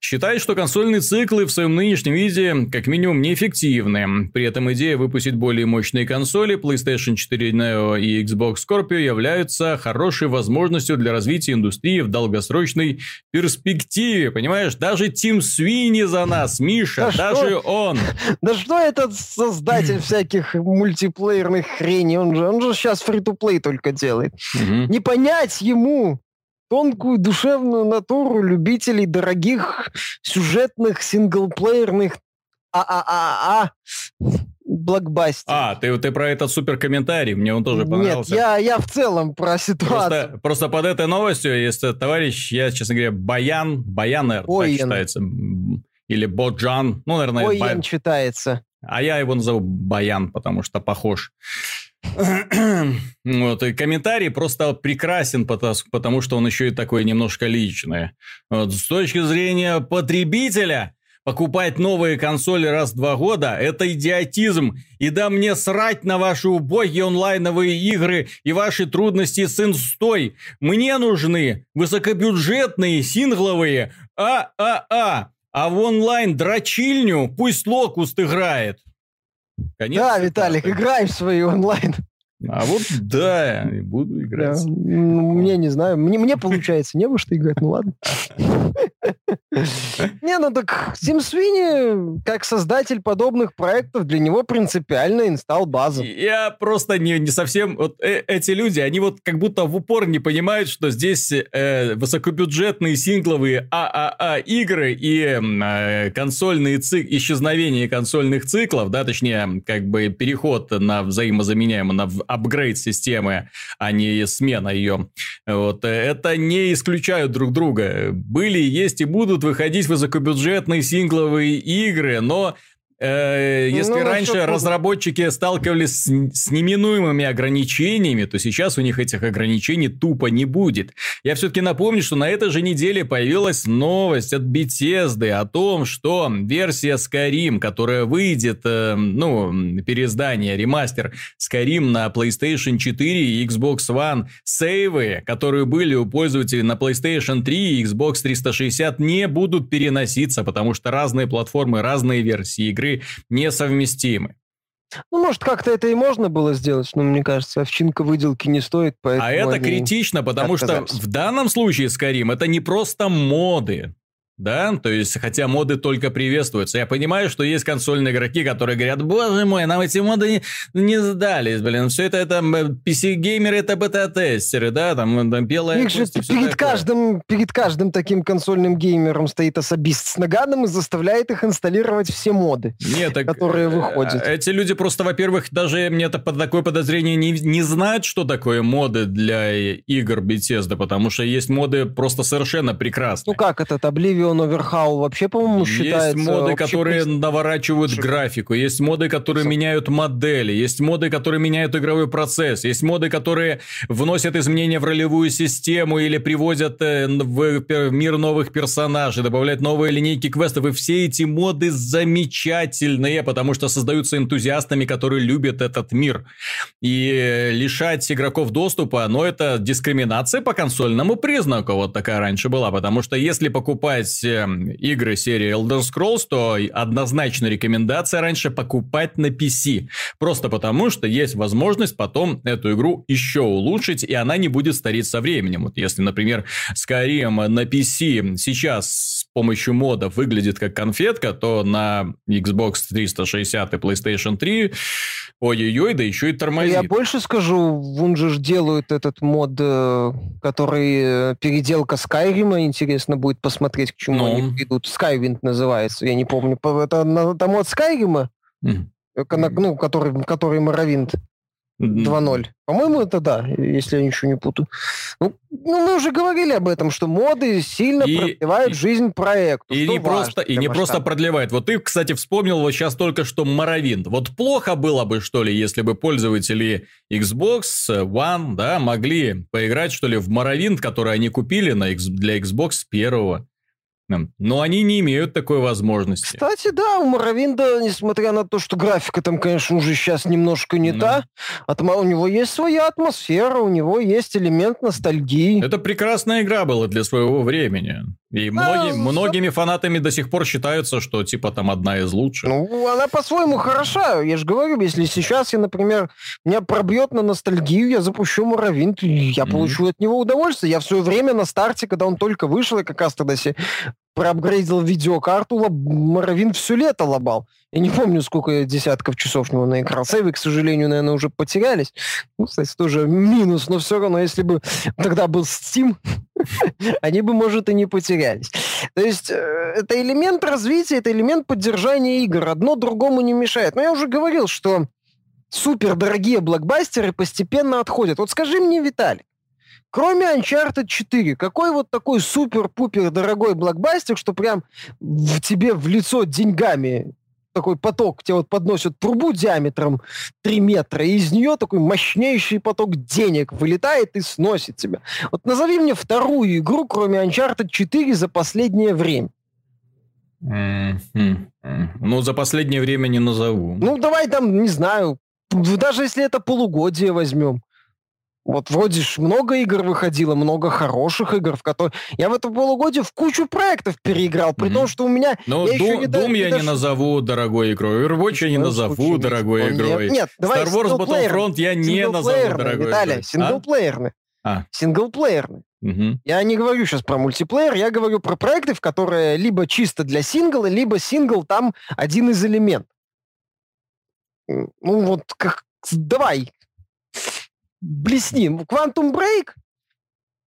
Считает, что консольные циклы в своем нынешнем виде как минимум неэффективны. При этом идея выпустить более мощные консоли PlayStation 4 Neo и Xbox Scorpio являются хорошей возможностью для развития индустрии в долгосрочной перспективе. Понимаешь, даже Тим Свини за нас, Миша, да даже что? он. Да что этот создатель всяких мультиплеерных хреней, он же, он же сейчас фри-то-плей только делает. Не понять ему, тонкую душевную натуру любителей дорогих сюжетных синглплеерных а-а-а-а блокбастер. А, ты, ты про этот супер комментарий, мне он тоже понравился. Нет, я, я в целом про ситуацию. Просто, просто под этой новостью есть товарищ, я, честно говоря, Баян, Баян, наверное, так читается. Или Боджан, ну, наверное... Оен Б... читается. А я его назову Баян, потому что похож. Вот, и комментарий просто прекрасен, потому что он еще и такой немножко личный. Вот, с точки зрения потребителя, покупать новые консоли раз в два года – это идиотизм. И да мне срать на ваши убогие онлайновые игры и ваши трудности с инстой. Мне нужны высокобюджетные, сингловые а-а-а. А в онлайн-дрочильню пусть Локуст играет. Конец да, Виталик, играй в свои онлайн. А вот да, буду играть. Да, мне не знаю, мне, мне получается не во что играть, ну ладно. Не, ну так Тим Свини, как создатель подобных проектов, для него принципиально инстал база. Я просто не, не совсем... Вот э, эти люди, они вот как будто в упор не понимают, что здесь э, высокобюджетные сингловые ААА игры и э, консольные цик... исчезновение консольных циклов, да, точнее, как бы переход на взаимозаменяемый, на апгрейд системы, а не смена ее. Вот. Э, это не исключают друг друга. Были, есть и будут выходить высокобюджетные сингловые игры, но если ну, раньше разработчики сталкивались с, с неминуемыми ограничениями, то сейчас у них этих ограничений тупо не будет. Я все-таки напомню, что на этой же неделе появилась новость от Bethesda о том, что версия Skyrim, которая выйдет, э, ну, переиздание, ремастер Skyrim на PlayStation 4 и Xbox One, сейвы, которые были у пользователей на PlayStation 3 и Xbox 360, не будут переноситься, потому что разные платформы, разные версии игры игры несовместимы. Ну, может, как-то это и можно было сделать, но мне кажется, овчинка выделки не стоит, поэтому... А это критично, потому что в данном случае, Скорим, это не просто моды. Да, то есть, хотя моды только приветствуются. Я понимаю, что есть консольные игроки, которые говорят, боже мой, нам эти моды не, не сдались, блин, все это, это PC-геймеры, это бета-тестеры, да, там, там белая Их же перед каждым, перед каждым таким консольным геймером стоит особист с наганом и заставляет их инсталлировать все моды, Нет, так, которые э, выходят. Эти люди просто, во-первых, даже мне это под такое подозрение не, не знают, что такое моды для игр Bethesda, потому что есть моды просто совершенно прекрасные. Ну как этот Oblivion Oblivion Overhaul вообще, по-моему, считается... Есть моды, которые наворачивают Шик. графику, есть моды, которые Шик. меняют модели, есть моды, которые меняют игровой процесс, есть моды, которые вносят изменения в ролевую систему или приводят э, в мир новых персонажей, добавляют новые линейки квестов, и все эти моды замечательные, потому что создаются энтузиастами, которые любят этот мир. И лишать игроков доступа, но это дискриминация по консольному признаку, вот такая раньше была, потому что если покупать есть эм, игры серии Elder Scrolls, то однозначно рекомендация раньше покупать на PC. Просто потому, что есть возможность потом эту игру еще улучшить, и она не будет стареть со временем. Вот если, например, Skyrim на PC сейчас с помощью модов выглядит как конфетка, то на Xbox 360 и PlayStation 3 ой-ой-ой, да еще и тормозит. Я больше скажу, вон же делают этот мод, э, который э, переделка Skyrim, интересно будет посмотреть, к чему ну. они придут. Skywind называется, я не помню. Это, это мод Skyrim? Mm. Ну, который, который Моровинт. 2.0. По-моему, это да, если я ничего не путаю. Ну, ну, мы уже говорили об этом, что моды сильно и, продлевают и, жизнь проекту. И не, просто, и не просто продлевают. Вот ты, кстати, вспомнил вот сейчас только что Моровинт. Вот плохо было бы, что ли, если бы пользователи Xbox One, да, могли поиграть, что ли, в Моровинт, который они купили на, для Xbox первого. Но они не имеют такой возможности. Кстати, да, у Моровинда, несмотря на то, что графика там, конечно, уже сейчас немножко не mm. та, атма, у него есть своя атмосфера, у него есть элемент ностальгии. Это прекрасная игра была для своего времени. И многие, многими фанатами до сих пор считаются, что типа там одна из лучших. Ну, она по-своему хороша. Я же говорю, если сейчас я, например, меня пробьет на ностальгию, я запущу Муравинт, я mm-hmm. получу от него удовольствие. Я в свое время на старте, когда он только вышел, я как раз тогда себе проапгрейдил видеокарту, лоб... Моровин все лето лобал. Я не помню, сколько десятков часов в него наиграл. Сейвы, к сожалению, наверное, уже потерялись. Ну, кстати, тоже минус, но все равно, если бы тогда был Steam, они бы, может, и не потерялись. То есть э, это элемент развития, это элемент поддержания игр. Одно другому не мешает. Но я уже говорил, что супер дорогие блокбастеры постепенно отходят. Вот скажи мне, Виталий, Кроме Uncharted 4, какой вот такой супер-пупер дорогой блокбастер, что прям в тебе в лицо деньгами такой поток, тебе вот подносят трубу диаметром 3 метра, и из нее такой мощнейший поток денег вылетает и сносит тебя. Вот назови мне вторую игру, кроме Uncharted 4, за последнее время. Mm-hmm. Ну, за последнее время не назову. Ну, давай там, не знаю, даже если это полугодие возьмем. Вот вроде ж много игр выходило, много хороших игр, в которые... Я в этом полугодие в кучу проектов переиграл, при mm-hmm. том, что у меня... Ну, я Doom, не, Doom я не назову дорогой игрой, Overwatch я не назову дорогой игрой. Нет, давай Star Wars Battlefront я не назову дорогой игрой. синглплеерный. А? Синглплеерный. Угу. Я не говорю сейчас про мультиплеер, я говорю про проекты, в которые либо чисто для сингла, либо сингл там один из элементов. Ну вот, как, давай, блесни. Quantum Break?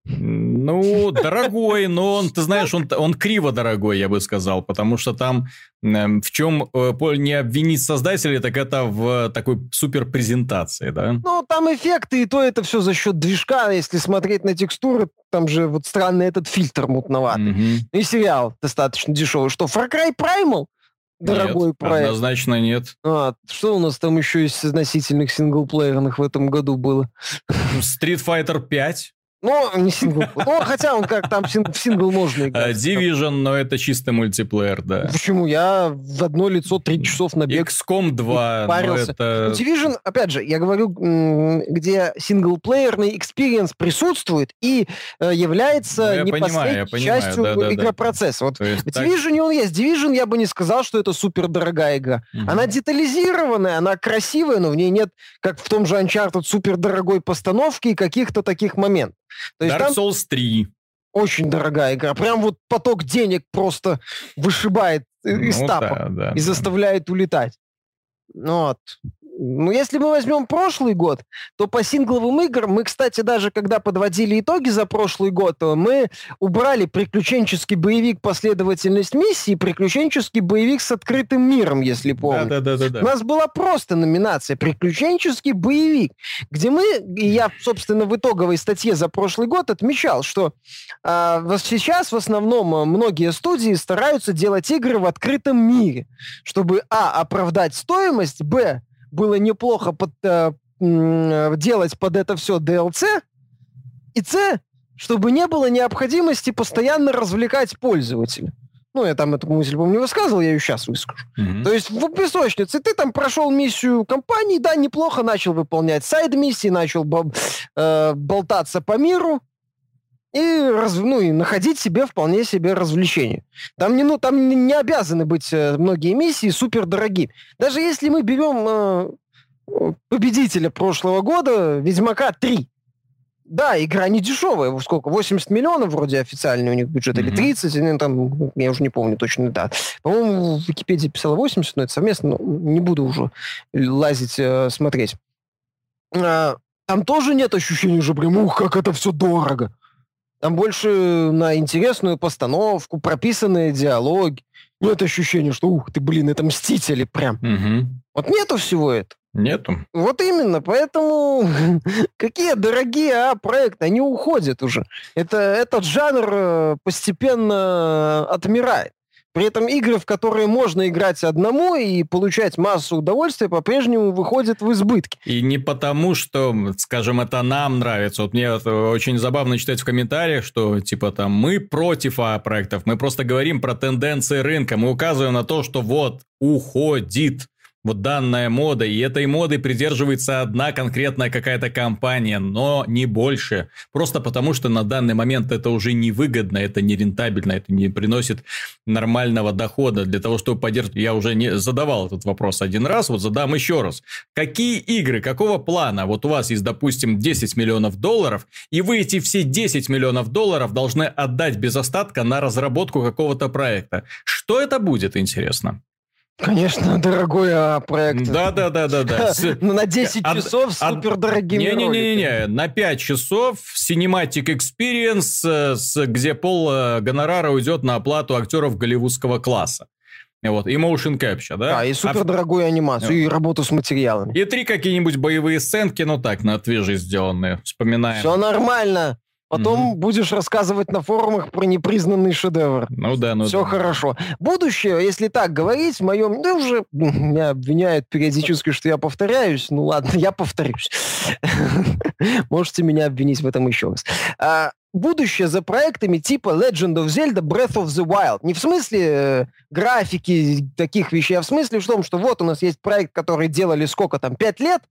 Ну, дорогой, но он, ты знаешь, он, он криво дорогой, я бы сказал, потому что там э, в чем э, не обвинить создателей, так это в такой супер презентации, да? Ну, там эффекты, и то это все за счет движка, если смотреть на текстуры, там же вот странный этот фильтр мутноватый. Угу. И сериал достаточно дешевый. Что, Far Cry Primal? Дорогой нет, проект. Однозначно нет. А, что у нас там еще из относительных синглплеерных в этом году было? Street Fighter 5. Ну, не сингл. Ну, хотя он как там в сингл можно играть. Division, но это чисто мультиплеер, да. Почему? Я в одно лицо три часов набегал. XCOM 2, парился. Это... Division, опять же, я говорю, где синглплеерный experience присутствует и э, является ну, непосредственной частью да, да, игропроцесса. Вот есть, в Division так... он есть. Division я бы не сказал, что это супер дорогая игра. Угу. Она детализированная, она красивая, но в ней нет, как в том же Uncharted, супер дорогой постановки и каких-то таких моментов. То есть Dark Souls 3. Очень дорогая игра. Прям вот поток денег просто вышибает из ну, тапа да, да, и да. заставляет улетать. Ну вот. Ну, если мы возьмем прошлый год, то по сингловым играм мы, кстати, даже когда подводили итоги за прошлый год, мы убрали приключенческий боевик «Последовательность миссии» и приключенческий боевик с открытым миром, если помните. Да, да, да, да, У нас была просто номинация «Приключенческий боевик», где мы, и я, собственно, в итоговой статье за прошлый год отмечал, что э, сейчас в основном многие студии стараются делать игры в открытом мире, чтобы, а, оправдать стоимость, б, было неплохо под, э, делать под это все DLC, и С, чтобы не было необходимости постоянно развлекать пользователя. Ну, я там эту мысль, помню, высказывал, я ее сейчас выскажу. Mm-hmm. То есть в песочнице ты там прошел миссию компании, да, неплохо начал выполнять сайд-миссии, начал бо- э, болтаться по миру, и, раз, ну, и находить себе вполне себе развлечение. Там не, ну, там не обязаны быть э, многие миссии супер дорогие. Даже если мы берем э, победителя прошлого года, Ведьмака 3. Да, игра не дешевая. Сколько? 80 миллионов вроде официальный у них бюджет, mm-hmm. или 30, ну, там, я уже не помню точно, да. По-моему, в Википедии писала 80, но это совместно, но не буду уже лазить, э, смотреть. А, там тоже нет ощущения уже прям, ух, как это все дорого. Там больше на интересную постановку, прописанные диалоги. Нет ощущения, что, ух ты, блин, это мстители прям. Угу. Вот нету всего этого. Нету. Вот именно, поэтому какие дорогие а, проекты, они уходят уже. Это, этот жанр э, постепенно отмирает. При этом игры, в которые можно играть одному и получать массу удовольствия, по-прежнему выходят в избытке. И не потому, что, скажем, это нам нравится. Вот мне очень забавно читать в комментариях, что типа там мы против а проектов, мы просто говорим про тенденции рынка, мы указываем на то, что вот уходит вот данная мода, и этой моды придерживается одна конкретная какая-то компания, но не больше. Просто потому, что на данный момент это уже невыгодно, это не рентабельно, это не приносит нормального дохода. Для того, чтобы поддерживать, я уже не задавал этот вопрос один раз, вот задам еще раз. Какие игры, какого плана? Вот у вас есть, допустим, 10 миллионов долларов, и вы эти все 10 миллионов долларов должны отдать без остатка на разработку какого-то проекта. Что это будет, интересно? Конечно, дорогой а, проект. Да, да, да, да, да. Ну, на 10 часов с супер дорогими Не-не-не, на 5 часов Cinematic Experience, э, где пол э, гонорара уйдет на оплату актеров голливудского класса. Вот, и motion capture, да? Да, и супер дорогую а... анимацию, и работу с материалами. И три какие-нибудь боевые сценки, ну так, на отвяжи сделанные, вспоминаем. Все нормально. Потом угу. будешь рассказывать на форумах про непризнанный шедевр. Ну да, ну Все да. хорошо. Будущее, если так говорить, в моем... Да уже меня обвиняют периодически, что я повторяюсь. Ну ладно, я повторюсь. Можете меня обвинить в этом еще раз. А, будущее за проектами типа Legend of Zelda Breath of the Wild. Не в смысле э, графики таких вещей, а в смысле в том, что вот у нас есть проект, который делали сколько там, пять лет,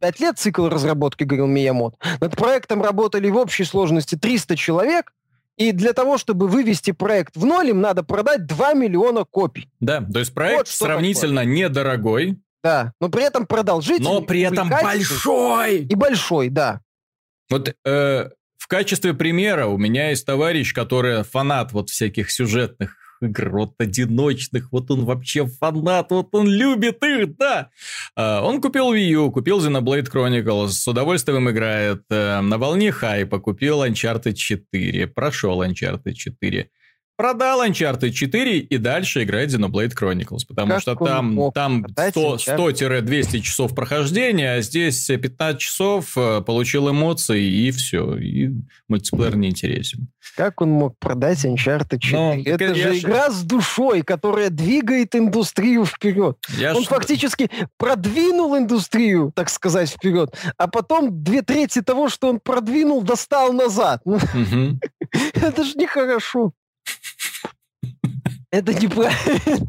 Пять лет цикл разработки, говорил Миямот. Над проектом работали в общей сложности 300 человек, и для того, чтобы вывести проект в ноль, им надо продать 2 миллиона копий. Да, то есть проект вот сравнительно такое. недорогой. Да, но при этом продолжительный. Но при этом большой! И большой, да. Вот э, в качестве примера у меня есть товарищ, который фанат вот всяких сюжетных игр, одиночных, вот он вообще фанат, вот он любит их, да. А, он купил Wii U, купил Xenoblade Chronicles, с удовольствием играет, э, на волне хайпа купил Uncharted 4, прошел Uncharted 4 продал Uncharted 4 и дальше играет Xenoblade Chronicles, потому как что там, там 100-200 часов прохождения, а здесь 15 часов э, получил эмоции и все, и мультиплеер не интересен. Как он мог продать Uncharted 4? Но, Это же игра с душой, которая двигает индустрию вперед. Я он ш... фактически продвинул индустрию, так сказать, вперед, а потом две трети того, что он продвинул, достал назад. Это же нехорошо. Это неправильно.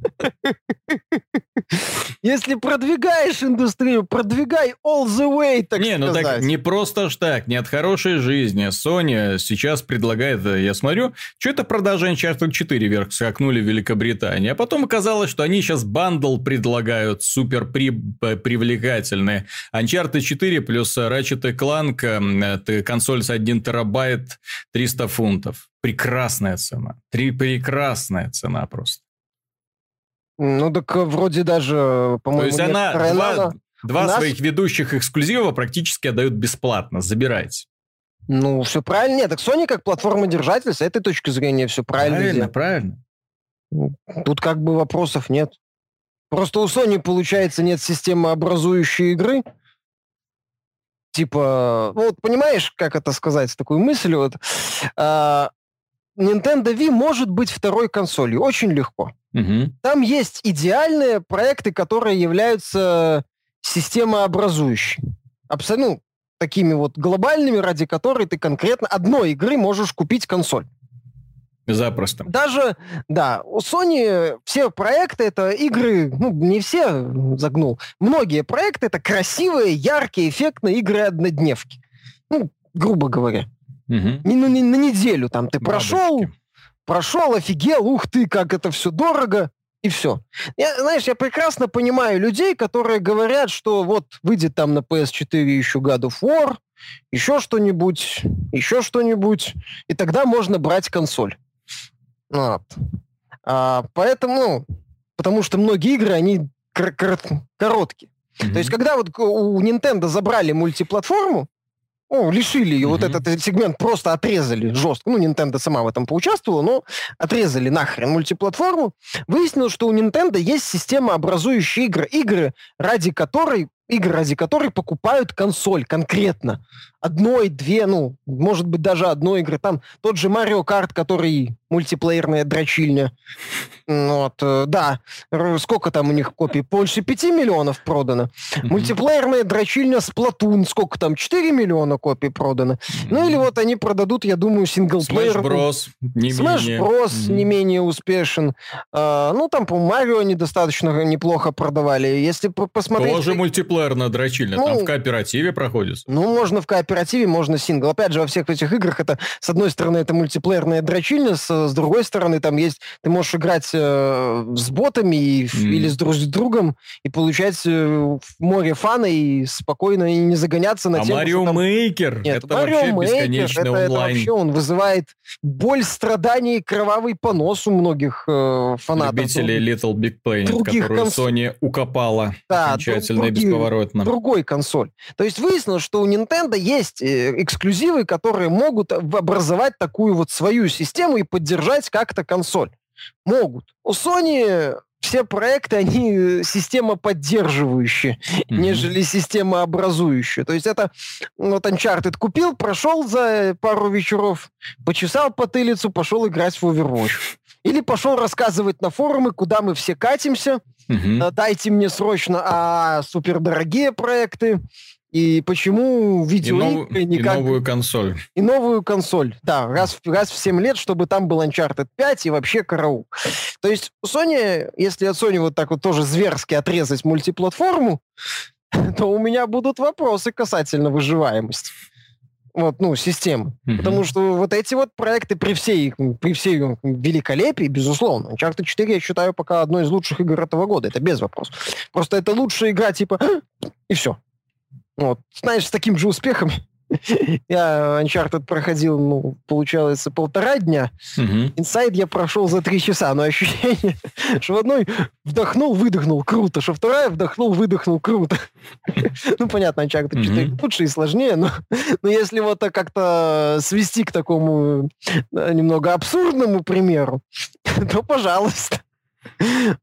Если продвигаешь индустрию, продвигай all the way, так не, сказать. ну так не просто ж так, не от хорошей жизни. Sony сейчас предлагает, э, я смотрю, что это продажи Uncharted 4 вверх скакнули в Великобритании, а потом оказалось, что они сейчас бандл предлагают супер при, привлекательные. Uncharted 4 плюс Ratchet Clank, это консоль с 1 терабайт, 300 фунтов. Прекрасная цена. Три прекрасная цена просто. Ну, так э, вроде даже, по-моему, То есть она два, два нас... своих ведущих эксклюзива практически отдают бесплатно. Забирайте. Ну, все правильно. Нет, так Sony как платформа-держатель, с этой точки зрения все правильно. Правильно, делает. правильно. Тут как бы вопросов нет. Просто у Sony, получается, нет системы образующей игры. Типа, ну, вот понимаешь, как это сказать, такую мысль вот. А, Nintendo Wii может быть второй консолью. Очень легко. Угу. Там есть идеальные проекты, которые являются системообразующими. Абсолютно ну, такими вот глобальными, ради которой ты конкретно одной игры можешь купить консоль. Запросто. Даже, да, у Sony все проекты это игры, ну, не все загнул, многие проекты это красивые, яркие, эффектные игры-однодневки. Ну, грубо говоря. Угу. Ну, не на неделю там ты прошел, прошел, офигел, ух ты, как это все дорого, и все. Я, знаешь, я прекрасно понимаю людей, которые говорят, что вот выйдет там на PS4 еще God of War, еще что-нибудь, еще что-нибудь, и тогда можно брать консоль. Вот. А, поэтому, ну, потому что многие игры, они кор- кор- короткие. Mm-hmm. То есть, когда вот у Nintendo забрали мультиплатформу, ну, лишили ее, mm-hmm. вот этот сегмент просто отрезали жестко. Ну, Nintendo сама в этом поучаствовала, но отрезали нахрен мультиплатформу. Выяснилось, что у Nintendo есть система образующих игр. Игры, ради которой игры, ради которой покупают консоль конкретно. Одной, две, ну, может быть, даже одной игры. Там тот же Марио Карт, который мультиплеерная дрочильня. Вот, э, да. Сколько там у них копий? Больше 5 миллионов продано. Mm-hmm. Мультиплеерная дрочильня Splatoon. Сколько там? 4 миллиона копий продано. Mm-hmm. Ну или вот они продадут, я думаю, синглплеер. Smash Bros. Не Smash менее. Bros. Mm-hmm. не менее успешен. А, ну, там, по Марио они достаточно неплохо продавали. Если посмотреть... Тоже мультиплеерная дрочильня. Ну, там в кооперативе проходит. Ну, можно в кооперативе, можно сингл. Опять же, во всех этих играх это, с одной стороны, это мультиплеерная дрочильня, с с другой стороны, там есть, ты можешь играть э, с ботами и, mm. или с, друг, с другом и получать э, море фана и спокойно и не загоняться на а тему, Марио Мейкер, Нет, это Марио вообще Мейкер, бесконечный это, онлайн. Это вообще он вызывает боль, страдания и кровавый понос у многих э, фанатов. Любителей Little Big Planet, которую конс... Sony укопала да, окончательно другие, и бесповоротно. Другой консоль. То есть выяснилось, что у Nintendo есть э, эксклюзивы, которые могут образовать такую вот свою систему и поддержать как-то консоль. Могут. У Sony все проекты, они система поддерживающие, mm-hmm. нежели система образующая. То есть это вот Uncharted купил, прошел за пару вечеров, почесал потылицу, пошел играть в Overwatch. Или пошел рассказывать на форумы, куда мы все катимся. Mm-hmm. Дайте мне срочно а, супердорогие проекты, и почему видеоигры и нов... никак... И новую консоль. И новую консоль, да, раз, раз в 7 лет, чтобы там был Uncharted 5 и вообще караул. То есть у Sony, если от Sony вот так вот тоже зверски отрезать мультиплатформу, то у меня будут вопросы касательно выживаемости вот, ну, системы. Mm-hmm. Потому что вот эти вот проекты при всей, при всей великолепии, безусловно, Uncharted 4, я считаю, пока одной из лучших игр этого года. Это без вопросов. Просто это лучшая игра, типа, и все. Вот. Знаешь, с таким же успехом я Uncharted проходил, ну, получается, полтора дня. Inside я прошел за три часа, но ощущение, что в одной вдохнул, выдохнул, круто, что вторая вдохнул, выдохнул, круто. ну, понятно, Uncharted 4 лучше и сложнее, но, но если вот так как-то свести к такому немного абсурдному примеру, то пожалуйста.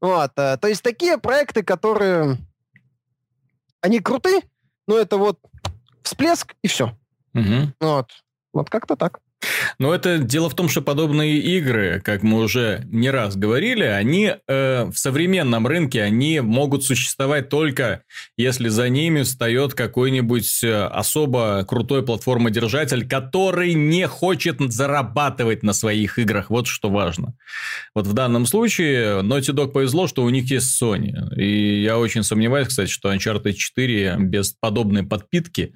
вот, э, то есть такие проекты, которые... Они крутые ну, это вот всплеск и все. Угу. Вот. Вот как-то так. Но это дело в том, что подобные игры, как мы уже не раз говорили, они э, в современном рынке они могут существовать только если за ними встает какой-нибудь э, особо крутой платформодержатель, который не хочет зарабатывать на своих играх. Вот что важно. Вот в данном случае Naughty Dog повезло, что у них есть Sony. И я очень сомневаюсь, кстати, что Uncharted 4 без подобной подпитки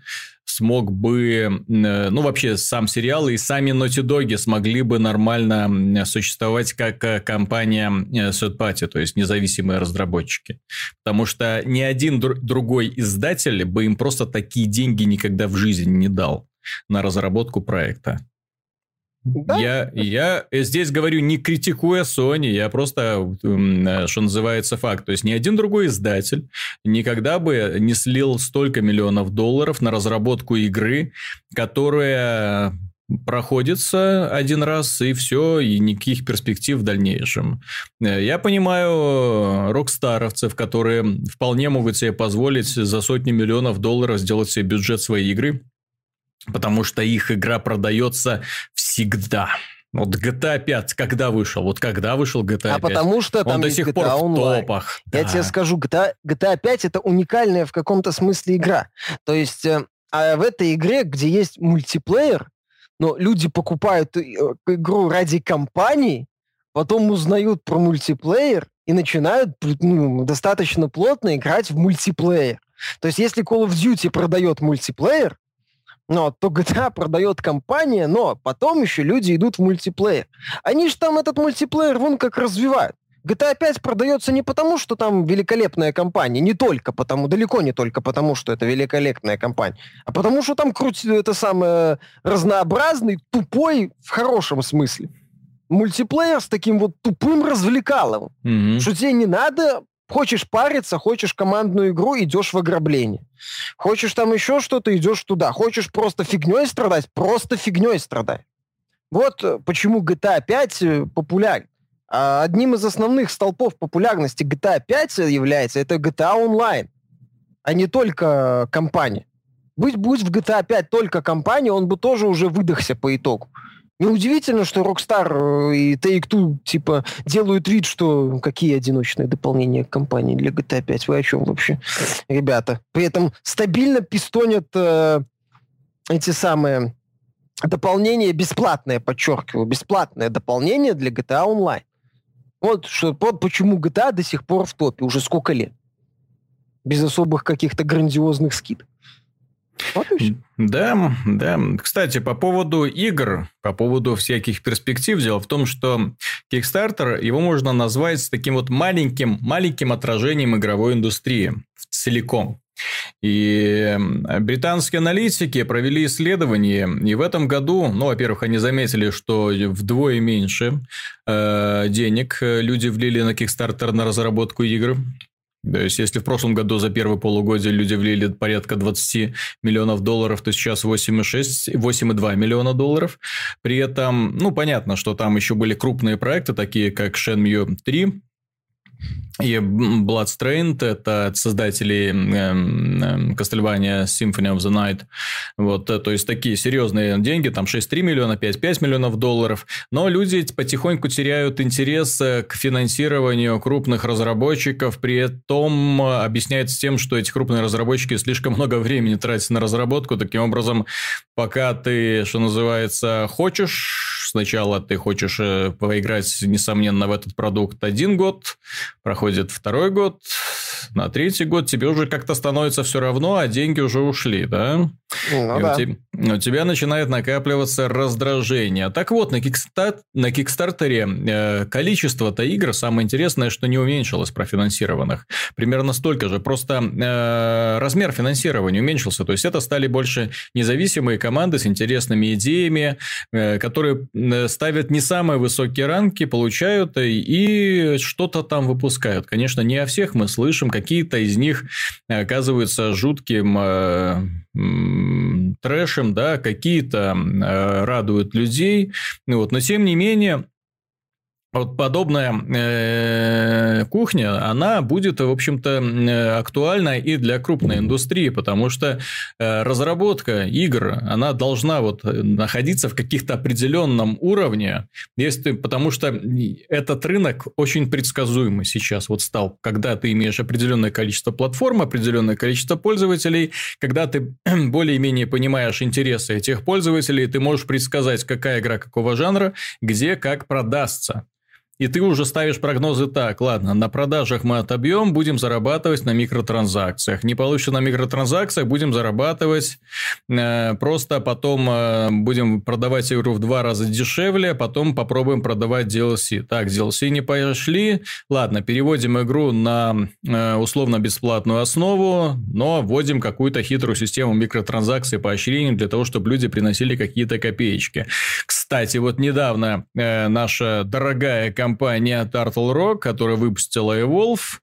смог бы, э, ну, вообще сам сериал и сами Naughty Dog смогли бы нормально существовать как э, компания э, Third Party, то есть независимые разработчики. Потому что ни один др- другой издатель бы им просто такие деньги никогда в жизни не дал на разработку проекта. Да? Я, я здесь говорю не критикуя Sony, я просто, что называется, факт. То есть, ни один другой издатель никогда бы не слил столько миллионов долларов на разработку игры, которая проходится один раз и все, и никаких перспектив в дальнейшем. Я понимаю рокстаровцев, которые вполне могут себе позволить за сотни миллионов долларов сделать себе бюджет своей игры, потому что их игра продается всегда. Вот GTA 5 когда вышел? Вот когда вышел GTA 5? А потому что там Он до сих GTA пор Online. в топах. Я да. тебе скажу, GTA, GTA 5 это уникальная в каком-то смысле игра. То есть э, а в этой игре, где есть мультиплеер, но люди покупают э, игру ради компании, потом узнают про мультиплеер и начинают ну, достаточно плотно играть в мультиплеер. То есть если Call of Duty продает мультиплеер, но то GTA продает компания, но потом еще люди идут в мультиплеер. Они же там этот мультиплеер вон как развивают. GTA 5 продается не потому, что там великолепная компания, не только потому, далеко не только потому, что это великолепная компания, а потому что там крути, это самое разнообразный, тупой в хорошем смысле. Мультиплеер с таким вот тупым развлекалом, mm-hmm. что тебе не надо Хочешь париться, хочешь командную игру, идешь в ограбление. Хочешь там еще что-то, идешь туда. Хочешь просто фигней страдать, просто фигней страдай. Вот э, почему GTA 5 э, популярен. А одним из основных столпов популярности GTA 5 является это GTA Online, а не только компания. Быть будь в GTA 5 только компания, он бы тоже уже выдохся по итогу. Неудивительно, что Rockstar и Take-Two типа делают вид, что какие одиночные дополнения компании для GTA 5. Вы о чем вообще, ребята? При этом стабильно пистонят э, эти самые дополнения бесплатные, подчеркиваю, бесплатное дополнение для GTA Online. Вот, что, вот почему GTA до сих пор в топе уже сколько лет. Без особых каких-то грандиозных скидок. Да, да. Кстати, по поводу игр, по поводу всяких перспектив, дело в том, что Kickstarter, его можно назвать таким вот маленьким, маленьким отражением игровой индустрии целиком. И британские аналитики провели исследование, и в этом году, ну, во-первых, они заметили, что вдвое меньше э, денег люди влили на Kickstarter на разработку игр, то есть, если в прошлом году за первое полугодие люди влили порядка 20 миллионов долларов, то сейчас 8,6, 8,2 миллиона долларов. При этом, ну, понятно, что там еще были крупные проекты, такие как Shenmue 3, и Bloodstrained – это создатели э, Castlevania Symphony of the Night. Вот, э, то есть, такие серьезные деньги, там 6,3 миллиона, 5,5 миллионов долларов. Но люди потихоньку теряют интерес э, к финансированию крупных разработчиков, при этом объясняется тем, что эти крупные разработчики слишком много времени тратят на разработку. Таким образом, пока ты, что называется, хочешь, сначала ты хочешь э, поиграть, несомненно, в этот продукт один год, проходит второй год, на третий год тебе уже как-то становится все равно, а деньги уже ушли, да? Ну, да. У, тебя, у тебя начинает накапливаться раздражение. Так вот, на, кикстар... на Кикстартере э, количество-то игр, самое интересное, что не уменьшилось профинансированных. Примерно столько же. Просто э, размер финансирования уменьшился. То есть, это стали больше независимые команды с интересными идеями, э, которые э, ставят не самые высокие ранки, получают и что-то там выпускают. Конечно, не о всех мы слышим, какие-то из них оказываются жутким э, трэшем, да, какие-то э, радуют людей, вот, но тем не менее вот подобная э, кухня, она будет, в общем-то, э, актуальна и для крупной индустрии, потому что э, разработка игр, она должна вот находиться в каких-то определенном уровне, если, потому что этот рынок очень предсказуемый сейчас вот стал, когда ты имеешь определенное количество платформ, определенное количество пользователей, когда ты более-менее понимаешь интересы этих пользователей, ты можешь предсказать, какая игра какого жанра, где как продастся. И ты уже ставишь прогнозы так, ладно, на продажах мы отобьем, будем зарабатывать на микротранзакциях. Не получится на микротранзакциях, будем зарабатывать, э, просто потом э, будем продавать игру в два раза дешевле, потом попробуем продавать DLC. Так, DLC не пошли, ладно, переводим игру на э, условно-бесплатную основу, но вводим какую-то хитрую систему микротранзакций поощрений для того, чтобы люди приносили какие-то копеечки. Кстати, вот недавно э, наша дорогая компания компания Turtle Rock, которая выпустила Evolve,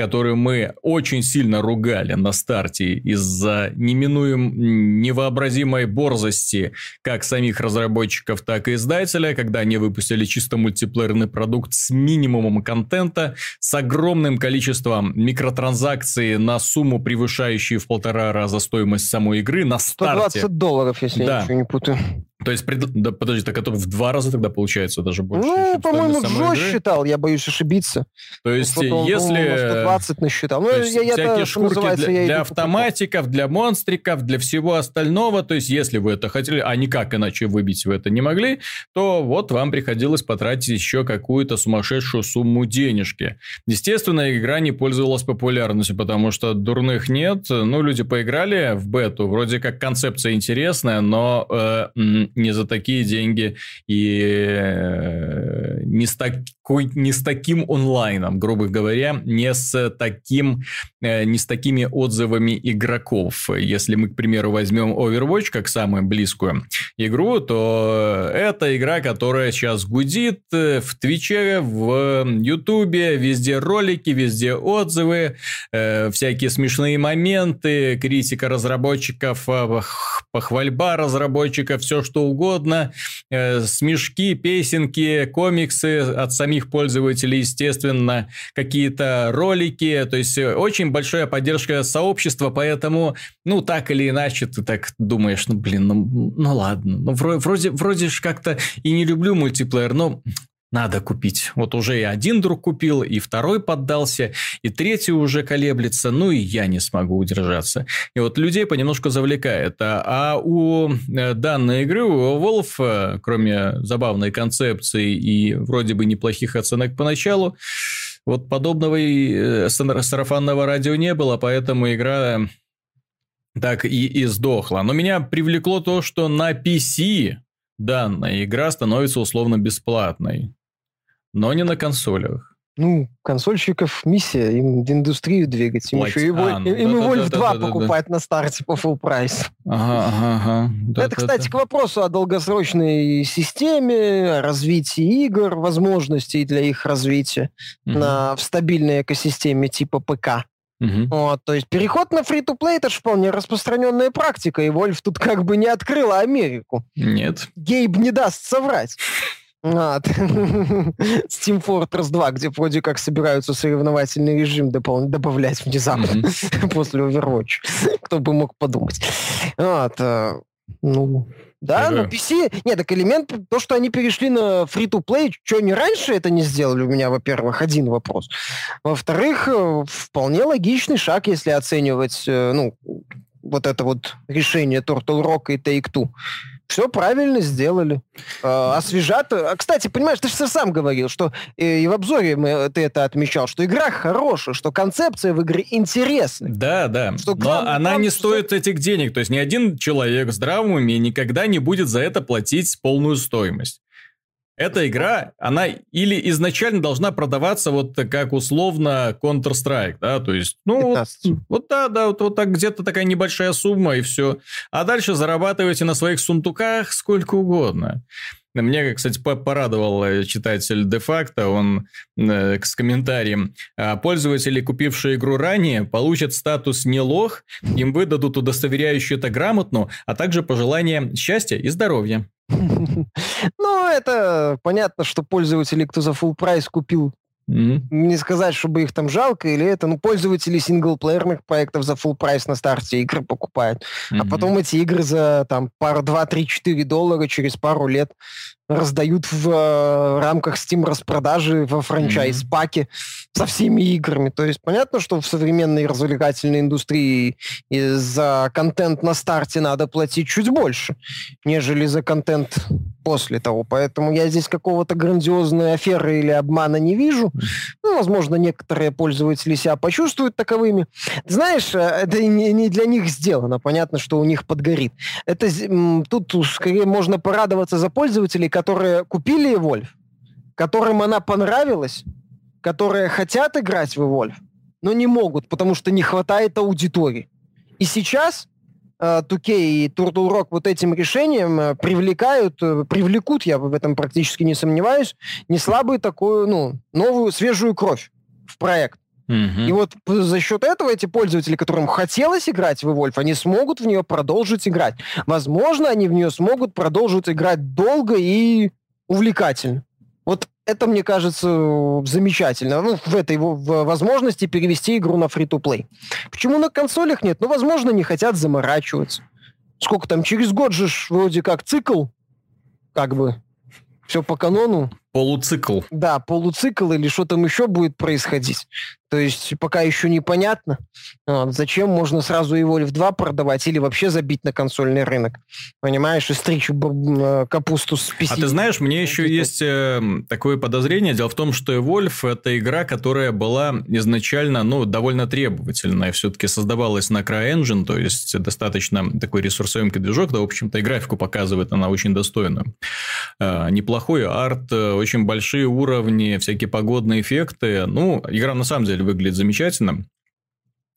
которую мы очень сильно ругали на старте из-за неминуем невообразимой борзости как самих разработчиков, так и издателя, когда они выпустили чисто мультиплеерный продукт с минимумом контента, с огромным количеством микротранзакций на сумму, превышающую в полтора раза стоимость самой игры на старте. 120 долларов, если да. я ничего не путаю. То есть, пред... да, подожди, так это в два раза тогда получается даже больше? Ну, по-моему, Джо считал, я боюсь ошибиться. То есть, если... 120 насчитал. Ну, я, я всякие шкурки для, я для автоматиков, для монстриков, для всего остального. То есть, если вы это хотели, а никак иначе выбить вы это не могли, то вот вам приходилось потратить еще какую-то сумасшедшую сумму денежки. Естественно, игра не пользовалась популярностью, потому что дурных нет. Ну, люди поиграли в бету, вроде как концепция интересная, но э, не за такие деньги и э, не, с такой, не с таким онлайном, грубо говоря, не с таким, э, не с такими отзывами игроков. Если мы, к примеру, возьмем Overwatch как самую близкую игру, то это игра, которая сейчас гудит э, в Твиче, в Ютубе, везде ролики, везде отзывы, всякие смешные моменты, критика разработчиков, похвальба разработчиков, все что угодно, э, смешки, песенки, комиксы от самих пользователей, естественно, какие-то ролики, то есть э, очень большая поддержка сообщества, поэтому, ну, так или иначе, ты так думаешь, ну, блин, ну, ну ладно, ну, вроде, вроде, же как-то и не люблю мультиплеер, но надо купить. Вот уже и один друг купил, и второй поддался, и третий уже колеблется, ну и я не смогу удержаться. И вот людей понемножку завлекает. А, а у э, данной игры, у Wolf, э, кроме забавной концепции и вроде бы неплохих оценок поначалу, вот подобного и э, сарафанного радио не было, поэтому игра так и, и сдохла. Но меня привлекло то, что на PC данная игра становится условно бесплатной но не на консолях. Ну, консольщиков миссия, им индустрию двигать. Им еще и, а, ну, им да, Wolf да, 2 да, покупать на старте по full прайс. Ага, ага, ага. Это, кстати, к вопросу о долгосрочной системе, о развитии игр, возможностей для их развития угу. на, в стабильной экосистеме типа ПК. Угу. Вот, то есть переход на фри-то-плей это же вполне распространенная практика, и Вольф тут как бы не открыла Америку. Нет. Гейб не даст соврать. А, Steam Fortress 2, где вроде как собираются соревновательный режим допол- добавлять внезапно mm-hmm. после Overwatch. Кто бы мог подумать. Вот, а, ну, да, ну PC... Нет, так элемент, то, что они перешли на free-to-play, что они раньше это не сделали, у меня, во-первых, один вопрос. Во-вторых, э, вполне логичный шаг, если оценивать, э, ну, вот это вот решение Turtle Rock и Take-Two все правильно сделали. Э, освежат. А, кстати, понимаешь, ты же сам говорил, что и в обзоре мы, ты это отмечал, что игра хорошая, что концепция в игре интересная. Да, да. Что Но она не стоит этих денег. То есть ни один человек здравом уме никогда не будет за это платить полную стоимость эта игра, она или изначально должна продаваться вот как условно Counter-Strike, да, то есть, ну, вот, вот да, да, вот, вот так где-то такая небольшая сумма и все. А дальше зарабатывайте на своих сундуках сколько угодно. Мне, кстати, порадовал э, читатель де-факто, он э, с комментарием. «А пользователи, купившие игру ранее, получат статус «не лох», им выдадут удостоверяющую это грамотно, а также пожелание счастья и здоровья. Ну, это понятно, что пользователи, кто за full прайс купил Mm-hmm. Не сказать, чтобы их там жалко или это, ну, пользователи синглплеерных проектов за full прайс на старте игры покупают. Mm-hmm. А потом эти игры за там пару, два, три, четыре доллара через пару лет раздают в э, рамках Steam распродажи во франчайз-паке mm-hmm. со всеми играми. То есть понятно, что в современной развлекательной индустрии за контент на старте надо платить чуть больше, нежели за контент после того. Поэтому я здесь какого-то грандиозной аферы или обмана не вижу. Ну, возможно, некоторые пользователи себя почувствуют таковыми. Знаешь, э, это не для них сделано. Понятно, что у них подгорит. Это тут скорее можно порадоваться за пользователей, которые купили Evolve, которым она понравилась, которые хотят играть в Evolve, но не могут, потому что не хватает аудитории. И сейчас 2K э, и Turtle Rock вот этим решением э, привлекают, э, привлекут, я в этом практически не сомневаюсь, не слабую такую, ну, новую, свежую кровь в проект. Mm-hmm. И вот за счет этого эти пользователи, которым хотелось играть в Evolve, они смогут в нее продолжить играть. Возможно, они в нее смогут продолжить играть долго и увлекательно. Вот это, мне кажется, замечательно. Ну, в этой в возможности перевести игру на фри-то-плей. Почему на консолях нет? Ну, возможно, не хотят заморачиваться. Сколько там, через год же вроде как цикл, как бы, все по канону. Полуцикл. Да, полуцикл или что там еще будет происходить. То есть пока еще непонятно, вот, зачем можно сразу его в 2 продавать или вообще забить на консольный рынок. Понимаешь, и стричь э, капусту с PC. А ты знаешь, мне еще есть э, такое подозрение. Дело в том, что Evolve – это игра, которая была изначально ну, довольно требовательная. Все-таки создавалась на CryEngine, то есть достаточно такой ресурсоемкий движок. Да, в общем-то, и графику показывает она очень достойную. Э, неплохой арт, очень большие уровни, всякие погодные эффекты. Ну, игра на самом деле выглядит замечательно.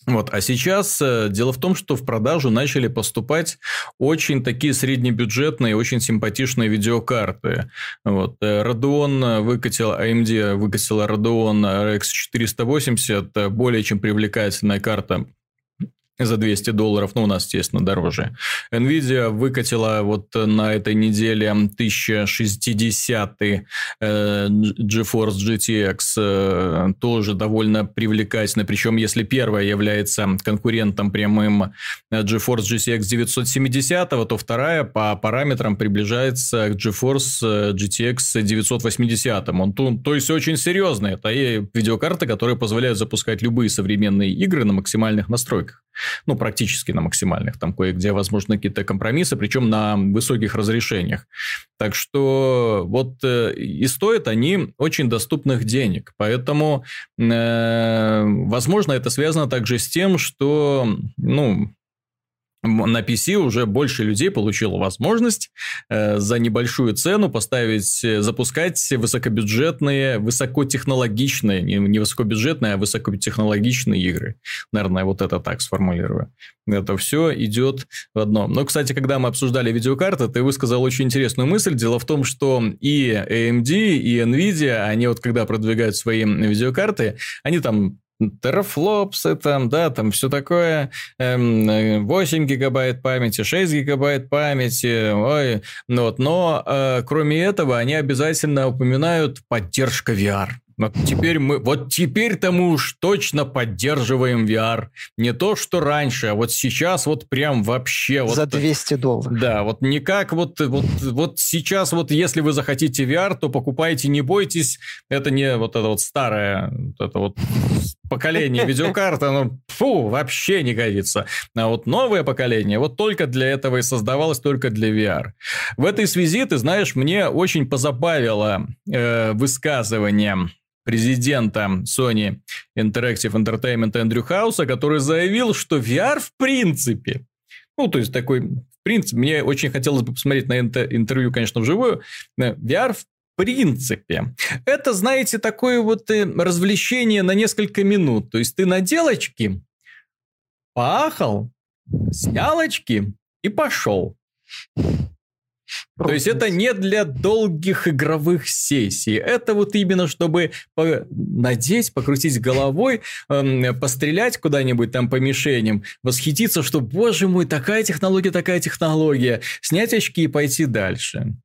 Вот. А сейчас э, дело в том, что в продажу начали поступать очень такие среднебюджетные, очень симпатичные видеокарты. Вот. Э, Radeon выкатил, AMD выкатила Radeon RX 480, более чем привлекательная карта за 200 долларов, ну, у нас, естественно, дороже. Nvidia выкатила вот на этой неделе 1060 э, GeForce GTX, э, тоже довольно привлекательно, причем если первая является конкурентом прямым GeForce GTX 970, то вторая по параметрам приближается к GeForce GTX 980. Он, то, то есть, очень серьезная. Это и видеокарты, которые позволяют запускать любые современные игры на максимальных настройках ну, практически на максимальных, там кое-где возможны какие-то компромиссы, причем на высоких разрешениях. Так что вот э, и стоят они очень доступных денег, поэтому, э, возможно, это связано также с тем, что, ну, на PC уже больше людей получило возможность э, за небольшую цену поставить, э, запускать высокобюджетные, высокотехнологичные, не, не высокобюджетные, а высокотехнологичные игры. Наверное, вот это так сформулирую. Это все идет в одном. Но, кстати, когда мы обсуждали видеокарты, ты высказал очень интересную мысль. Дело в том, что и AMD, и Nvidia, они вот когда продвигают свои видеокарты, они там терафлопсы там, да, там все такое, 8 эм, гигабайт памяти, 6 гигабайт памяти, ой, ну вот, но э, кроме этого они обязательно упоминают поддержка VR. Вот теперь мы, вот теперь-то мы уж точно поддерживаем VR. Не то, что раньше, а вот сейчас вот прям вообще. За 200 долларов. Да, вот не как вот, вот, вот сейчас вот если вы захотите VR, то покупайте, не бойтесь. Это не вот это вот старое, вот это вот поколение видеокарт, оно фу, вообще не годится. А вот новое поколение вот только для этого и создавалось, только для VR. В этой связи, ты знаешь, мне очень позабавило э, высказывание президента Sony Interactive Entertainment Эндрю Хауса, который заявил, что VR в принципе, ну, то есть такой, в принципе, мне очень хотелось бы посмотреть на интервью, конечно, вживую, VR в принципе, это, знаете, такое вот э, развлечение на несколько минут. То есть ты на делочке поахал, снял очки и пошел. То есть это не для долгих игровых сессий. Это вот именно чтобы надеть, покрутить головой, эм, пострелять куда-нибудь там по мишеням, восхититься, что, боже мой, такая технология, такая технология, снять очки и пойти дальше.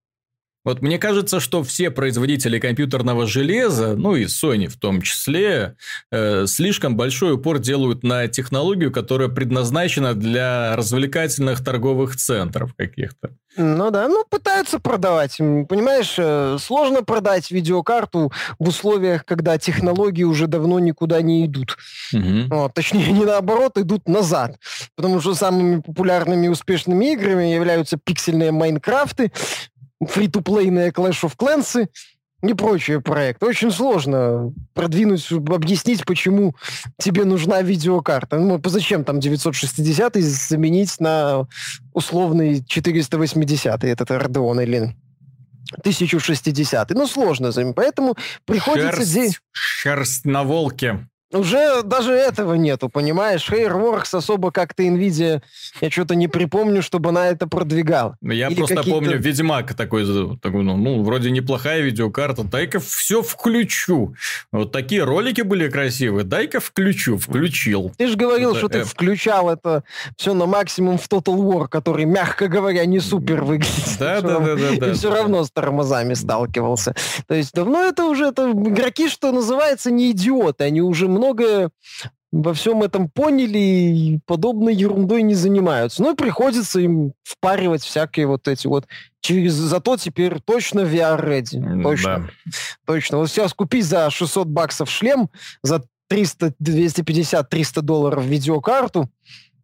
Вот мне кажется, что все производители компьютерного железа, ну и Sony в том числе, э, слишком большой упор делают на технологию, которая предназначена для развлекательных торговых центров каких-то. Ну да, ну пытаются продавать. Понимаешь, э, сложно продать видеокарту в условиях, когда технологии уже давно никуда не идут. Угу. Вот, точнее, не наоборот, идут назад. Потому что самыми популярными и успешными играми являются пиксельные Майнкрафты, фри-то-плейные Clash of Clans и прочие проекты. Очень сложно продвинуть, объяснить, почему тебе нужна видеокарта. Ну, зачем там 960 заменить на условный 480 этот Radeon или 1060. Ну, сложно. Поэтому приходится... Шерсть, шерсть на волке. Уже даже этого нету, понимаешь? Hairworks особо как-то NVIDIA, я что-то не припомню, чтобы она это продвигала. Ну, я Или просто помню Ведьмак такой, такой ну, ну, вроде неплохая видеокарта, дай-ка все включу. Вот такие ролики были красивые, дай-ка включу, включил. Ты же говорил, это, что ты включал это все на максимум в Total War, который, мягко говоря, не супер выглядит. Да, да, да, да. И все равно с тормозами сталкивался. То есть, давно это уже, это игроки, что называется, не идиоты, они уже многое во всем этом поняли и подобной ерундой не занимаются. Ну и приходится им впаривать всякие вот эти вот через... Зато теперь точно VR-ready. Точно. Да. Точно. Вот сейчас купи за 600 баксов шлем, за 300, 250, 300 долларов видеокарту,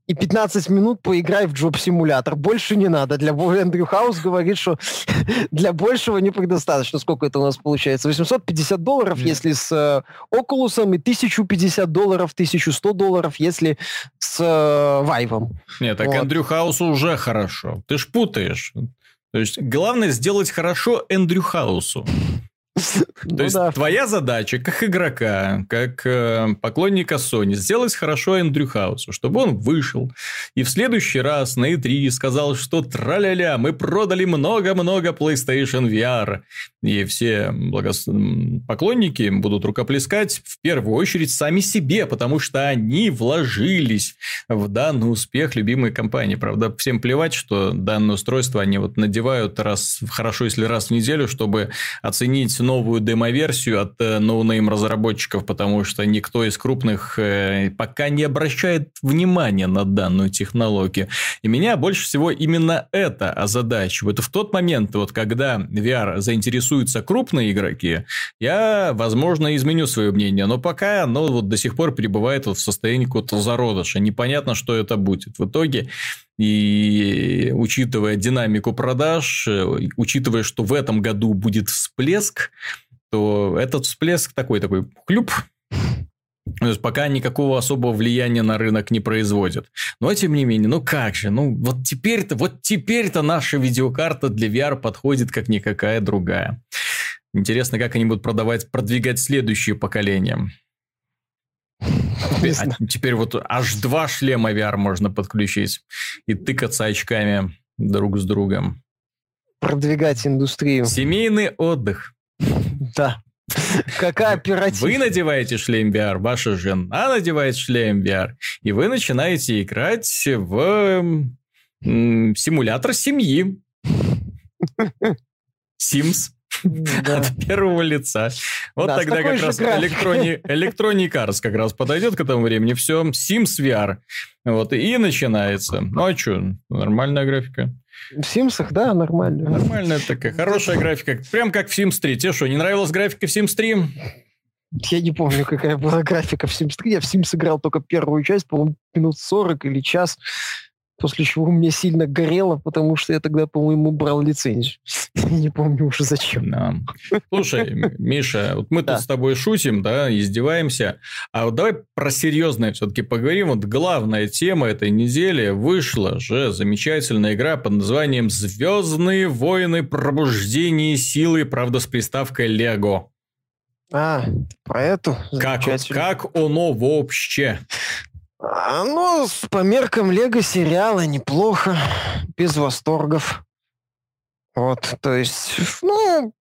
и 15 минут поиграй в джоб-симулятор. Больше не надо. Для Эндрю Хаус говорит, что для большего не предостаточно. Сколько это у нас получается? 850 долларов, yeah. если с э, Oculus, и 1050 долларов, 1100 долларов, если с э, Vive. Нет, так вот. Эндрю Хаусу уже хорошо. Ты ж путаешь. То есть, главное сделать хорошо Эндрю Хаусу. То ну, есть да. твоя задача как игрока, как э, поклонника Sony, сделать хорошо Эндрю Хаусу, чтобы он вышел и в следующий раз на E3 сказал, что траля-ля, мы продали много-много PlayStation VR. И все благос... поклонники будут рукоплескать в первую очередь сами себе, потому что они вложились в данный успех любимой компании. Правда, всем плевать, что данное устройство они вот надевают раз, хорошо, если раз в неделю, чтобы оценить новую демоверсию от э, no-name разработчиков, потому что никто из крупных э, пока не обращает внимания на данную технологию. И меня больше всего именно это озадачивает. В тот момент, вот когда VR заинтересуются крупные игроки, я, возможно, изменю свое мнение, но пока оно вот до сих пор пребывает вот в состоянии какого-то зародыша. Непонятно, что это будет. В итоге и учитывая динамику продаж, э, учитывая, что в этом году будет всплеск, то этот всплеск такой, такой хлюп, то есть пока никакого особого влияния на рынок не производит. Но тем не менее, ну как же, ну вот теперь-то, вот теперь-то наша видеокарта для VR подходит как никакая другая. Интересно, как они будут продавать, продвигать следующее поколение. Теперь, а теперь вот аж два шлема VR можно подключить и тыкаться очками друг с другом. Продвигать индустрию. Семейный отдых. Да. Какая оператив. Вы надеваете шлем VR, ваша жена надевает шлем VR, и вы начинаете играть в симулятор семьи. Sims. Да. От первого лица. Вот да, тогда как раз Electronic, Electronic как раз подойдет к этому времени. Все, Sims VR. Вот, и начинается. Ну, а что, нормальная графика. В Симсах, да, нормально. Нормальная такая, хорошая графика. Прям как в Sims 3. Тебе что, не нравилась графика в Sims 3? Я не помню, какая была графика в Sims 3. Я в Sims играл только первую часть, по-моему, минут 40 или час после чего у меня сильно горело, потому что я тогда, по-моему, брал лицензию. Не помню уже зачем. Да. Слушай, Миша, вот мы да. тут с тобой шутим, да, издеваемся, а вот давай про серьезное все-таки поговорим. Вот главная тема этой недели вышла же замечательная игра под названием «Звездные войны. Пробуждение силы», правда, с приставкой «Лего». А, про эту? Как, как оно вообще? А, ну, по меркам Лего сериала неплохо, без восторгов. Вот, то есть, ну,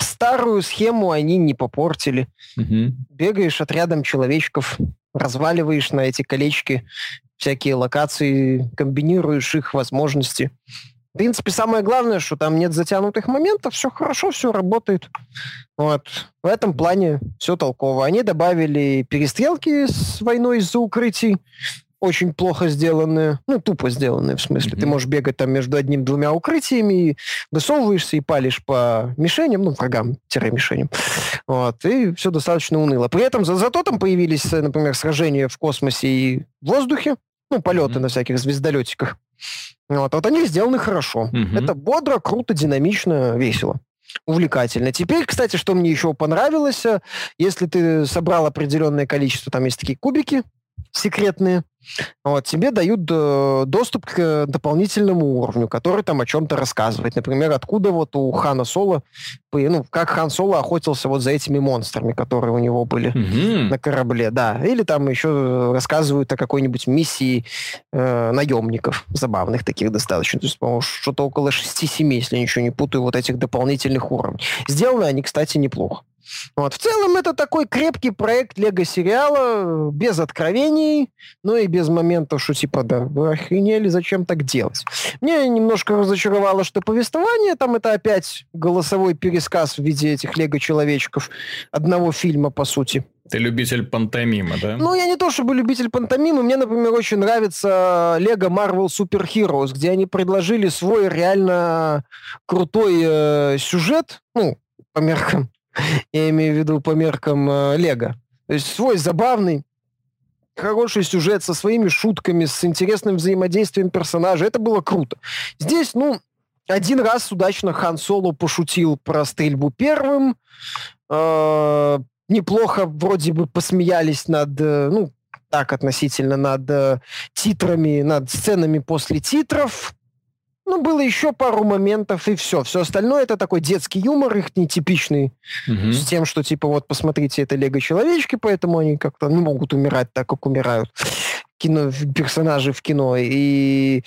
старую схему они не попортили. Угу. Бегаешь отрядом человечков, разваливаешь на эти колечки всякие локации, комбинируешь их возможности. В принципе, самое главное, что там нет затянутых моментов, все хорошо, все работает. Вот. В этом плане все толково. Они добавили перестрелки с войной из-за укрытий, очень плохо сделанные, ну, тупо сделанные, в смысле. Mm-hmm. Ты можешь бегать там между одним-двумя укрытиями, высовываешься и палишь по мишеням, ну, врагам-мишеням. Вот, и все достаточно уныло. При этом за, зато там появились, например, сражения в космосе и в воздухе, ну, полеты mm-hmm. на всяких звездолетиках. Вот, вот они сделаны хорошо. Угу. Это бодро, круто, динамично, весело увлекательно. Теперь, кстати, что мне еще понравилось, э, если ты собрал определенное количество, там есть такие кубики секретные, вот, тебе дают э, доступ к э, дополнительному уровню, который там о чем-то рассказывает. Например, откуда вот у Хана Соло, ну, как Хан Соло охотился вот за этими монстрами, которые у него были mm-hmm. на корабле, да. Или там еще рассказывают о какой-нибудь миссии э, наемников, забавных таких достаточно. То есть, по-моему, что-то около 6-7, если я ничего не путаю, вот этих дополнительных уровней. Сделаны они, кстати, неплохо. Вот. В целом это такой крепкий проект Лего-сериала, без откровений, ну и без моментов, что типа, да, вы охренели, зачем так делать. Мне немножко разочаровало, что повествование, там это опять голосовой пересказ в виде этих Лего-человечков одного фильма, по сути. Ты любитель пантомимы, да? Ну, я не то чтобы любитель пантомимы. Мне, например, очень нравится Лего Marvel Super Heroes, где они предложили свой реально крутой э, сюжет, ну, по меркам я имею в виду по меркам э, Лего. То есть свой забавный, хороший сюжет со своими шутками, с интересным взаимодействием персонажей. Это было круто. Здесь, ну, один раз удачно Хан Соло пошутил про стрельбу первым. Э, неплохо вроде бы посмеялись над, э, ну, так относительно над э, титрами, над сценами после титров. Ну, было еще пару моментов, и все. Все остальное это такой детский юмор, их нетипичный, угу. с тем, что, типа, вот, посмотрите, это лего-человечки, поэтому они как-то не могут умирать так, как умирают кино, персонажи в кино, и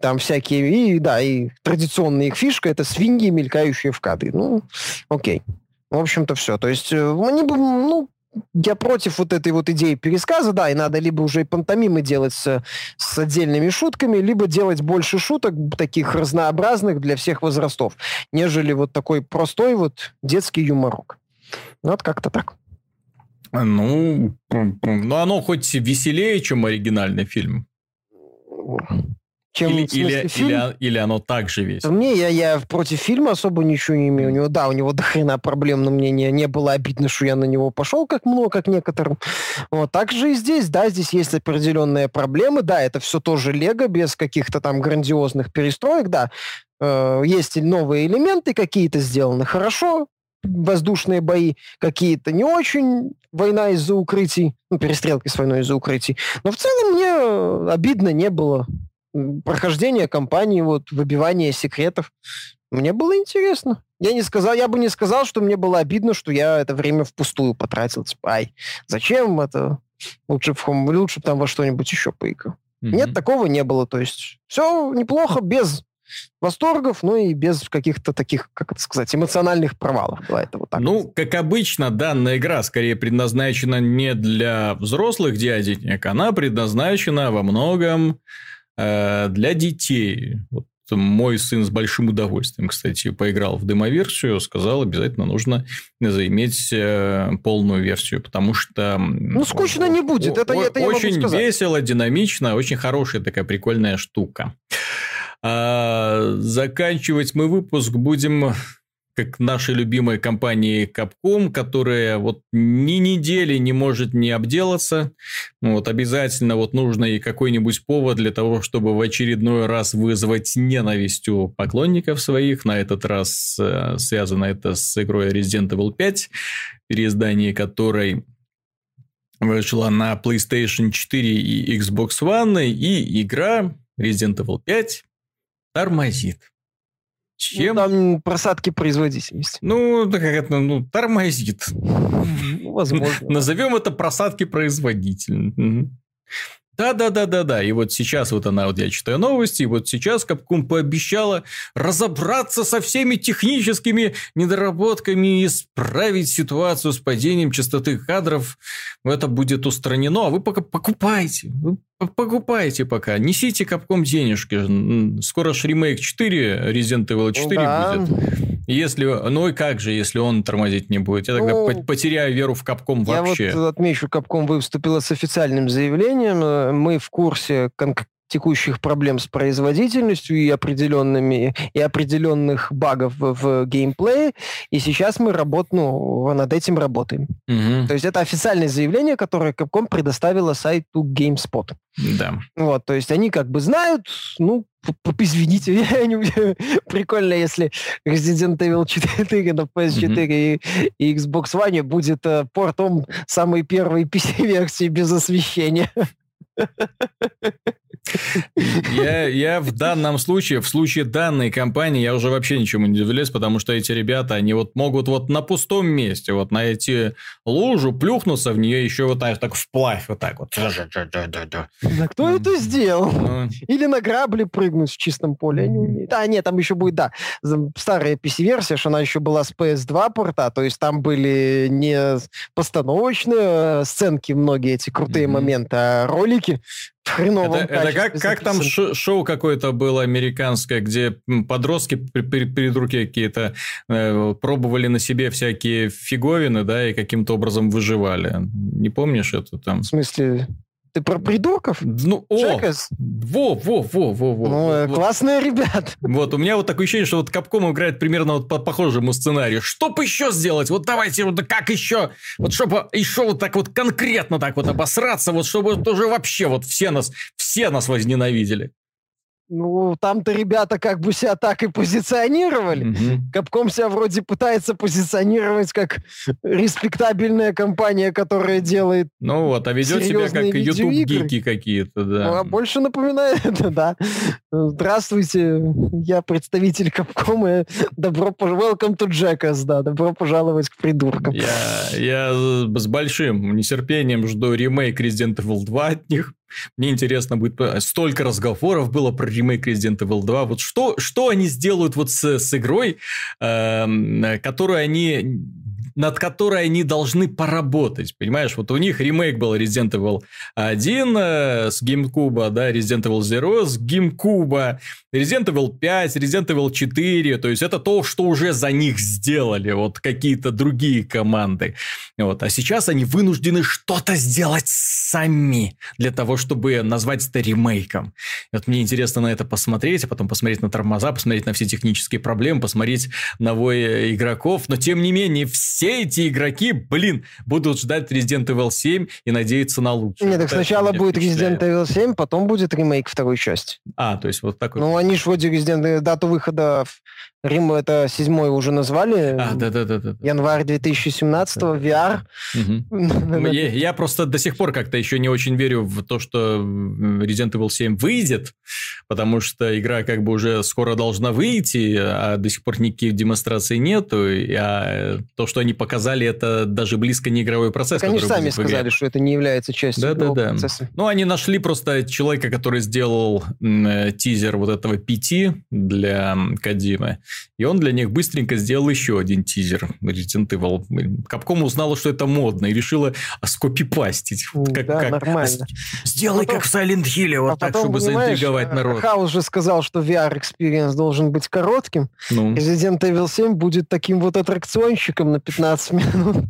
там всякие, и да, и традиционная их фишка — это свиньи, мелькающие в кадре. Ну, окей. В общем-то, все. То есть, э, они бы, ну, я против вот этой вот идеи пересказа, да, и надо либо уже и пантомимы делать с, с отдельными шутками, либо делать больше шуток, таких разнообразных для всех возрастов, нежели вот такой простой вот детский юморок. Ну, вот как-то так. Ну, ну, оно хоть веселее, чем оригинальный фильм чем или, или, фильм. Или, или оно так же весело? Мне, я, я против фильма особо ничего не имею. У него, да, у него до хрена проблем, но мне не, не было обидно, что я на него пошел, как много, как некоторым. Вот, так же и здесь, да, здесь есть определенные проблемы, да, это все тоже Лего, без каких-то там грандиозных перестроек, да. Э, есть новые элементы, какие-то сделаны хорошо, воздушные бои какие-то не очень, война из-за укрытий, ну, перестрелки с войной из-за укрытий. Но в целом мне обидно не было прохождение кампании, вот, выбивание секретов. Мне было интересно. Я не сказал, я бы не сказал, что мне было обидно, что я это время впустую потратил. Типа, ай, зачем это? Лучше, в, лучше там во что-нибудь еще поиграл. Mm-hmm. Нет, такого не было. То есть все неплохо, без восторгов, но и без каких-то таких, как это сказать, эмоциональных провалов. Давай это вот так. Ну, как обычно, данная игра скорее предназначена не для взрослых дяденек, она предназначена во многом для детей. Вот мой сын с большим удовольствием, кстати, поиграл в демоверсию, сказал, обязательно нужно заиметь э, полную версию, потому что... Ну, скучно не будет, это, это Очень весело, динамично, очень хорошая такая прикольная штука. А, заканчивать мы выпуск будем как нашей любимой компании Capcom, которая вот ни недели не может не обделаться. Ну, вот обязательно вот нужно и какой-нибудь повод для того, чтобы в очередной раз вызвать ненависть у поклонников своих. На этот раз э, связано это с игрой Resident Evil 5, переиздание которой вышла на PlayStation 4 и Xbox One, и игра Resident Evil 5 тормозит. Чем? Ну, там просадки производительности. Ну, так это, ну, тормозит. Ну, возможно. Назовем это просадки производительности. Да, да, да, да, да. И вот сейчас вот она, вот я читаю новости, и вот сейчас Capcom пообещала разобраться со всеми техническими недоработками и исправить ситуацию с падением частоты кадров. Это будет устранено. А вы пока покупайте. Вы покупайте пока. Несите Capcom денежки. Скоро ж ремейк 4, Resident Evil 4 да. будет. Если, ну и как же, если он тормозить не будет? Я тогда ну, потеряю веру в Капком вообще. Я вот отмечу, Капком выступила с официальным заявлением. Э, мы в курсе текущих проблем с производительностью и определенными и определенных багов в, геймплее. И сейчас мы работ, ну, над этим работаем. Угу. То есть это официальное заявление, которое Capcom предоставила сайту GameSpot. Да. Вот, то есть они как бы знают, ну, извините, прикольно, если Resident Evil 4 на PS4 mm-hmm. и, и Xbox One будет э, портом самой первой PC-версии без освещения. Я, я в данном случае, в случае данной компании, я уже вообще ничему не удивляюсь, потому что эти ребята, они вот могут вот на пустом месте вот найти лужу, плюхнуться в нее еще вот так, так вплавь, вот так вот. Да кто это сделал? Ну... Или на грабли прыгнуть в чистом поле, я не умею. Да, нет, там еще будет, да, старая PC-версия, что она еще была с PS2 порта, то есть там были не постановочные э, сценки, многие эти крутые mm-hmm. моменты, а ролики хреновом Это, это как, как там шоу какое-то было американское, где подростки перед руки какие-то э, пробовали на себе всякие фиговины, да, и каким-то образом выживали. Не помнишь это там? В смысле? Ты про придурков? Ну, о, во, во, во, во, во. Ну, вот, классные ребят. Вот, у меня вот такое ощущение, что вот Капком играет примерно вот по похожему сценарию. Что бы еще сделать? Вот давайте, вот как еще? Вот чтобы еще вот так вот конкретно так вот обосраться, вот чтобы вот уже вообще вот все нас, все нас возненавидели. Ну, там-то ребята как бы себя так и позиционировали. Угу. Капком себя вроде пытается позиционировать как респектабельная компания, которая делает Ну вот, а ведет себя как YouTube-гики какие-то, да. Ну, а больше напоминает это, да. Здравствуйте, я представитель Капком, и добро пожаловать, welcome to Jackass, да, добро пожаловать к придуркам. Я, я с большим нетерпением жду ремейк Resident Evil 2 от них. Мне интересно будет... Столько разговоров было про ремейк Resident Evil 2. Вот что, что они сделают вот с, с игрой, э, которую они над которой они должны поработать, понимаешь? Вот у них ремейк был Resident Evil 1 э, с GameCube, да, Resident Evil 0 с GameCube, Resident Evil 5, Resident Evil 4, то есть это то, что уже за них сделали вот какие-то другие команды. Вот. А сейчас они вынуждены что-то сделать сами для того, чтобы назвать это ремейком. И вот мне интересно на это посмотреть, а потом посмотреть на тормоза, посмотреть на все технические проблемы, посмотреть на вой игроков. Но тем не менее, все эти игроки, блин, будут ждать Resident Evil 7 и надеяться на лучшее. Нет, так сначала будет Resident Evil 7, потом будет ремейк второй части. А, то есть вот такой. Ну, они же вроде Resident дату выхода Рим это седьмой уже назвали. А, да-да-да. Январь 2017 VR. Я, я просто до сих пор как-то еще не очень верю в то, что Resident Evil 7 выйдет, потому что игра как бы уже скоро должна выйти, а до сих пор никаких демонстраций нету, а то, что они показали, это даже близко не игровой процесс. Так они сами сказали, что это не является частью да, игрового да, да. процесса. Ну, они нашли просто человека, который сделал тизер вот этого PT для Кадимы, и он для них быстренько сделал еще один тизер Resident Evil. Capcom узнала, что это модно, и решила скопипастить. Как, да, как, нормально. Сделай потом, как в Silent Hill, вот а так, чтобы заинтриговать народ. Хаус же сказал, что VR-experience должен быть коротким. Ну. Resident Evil 7 будет таким вот аттракционщиком на 15 минут.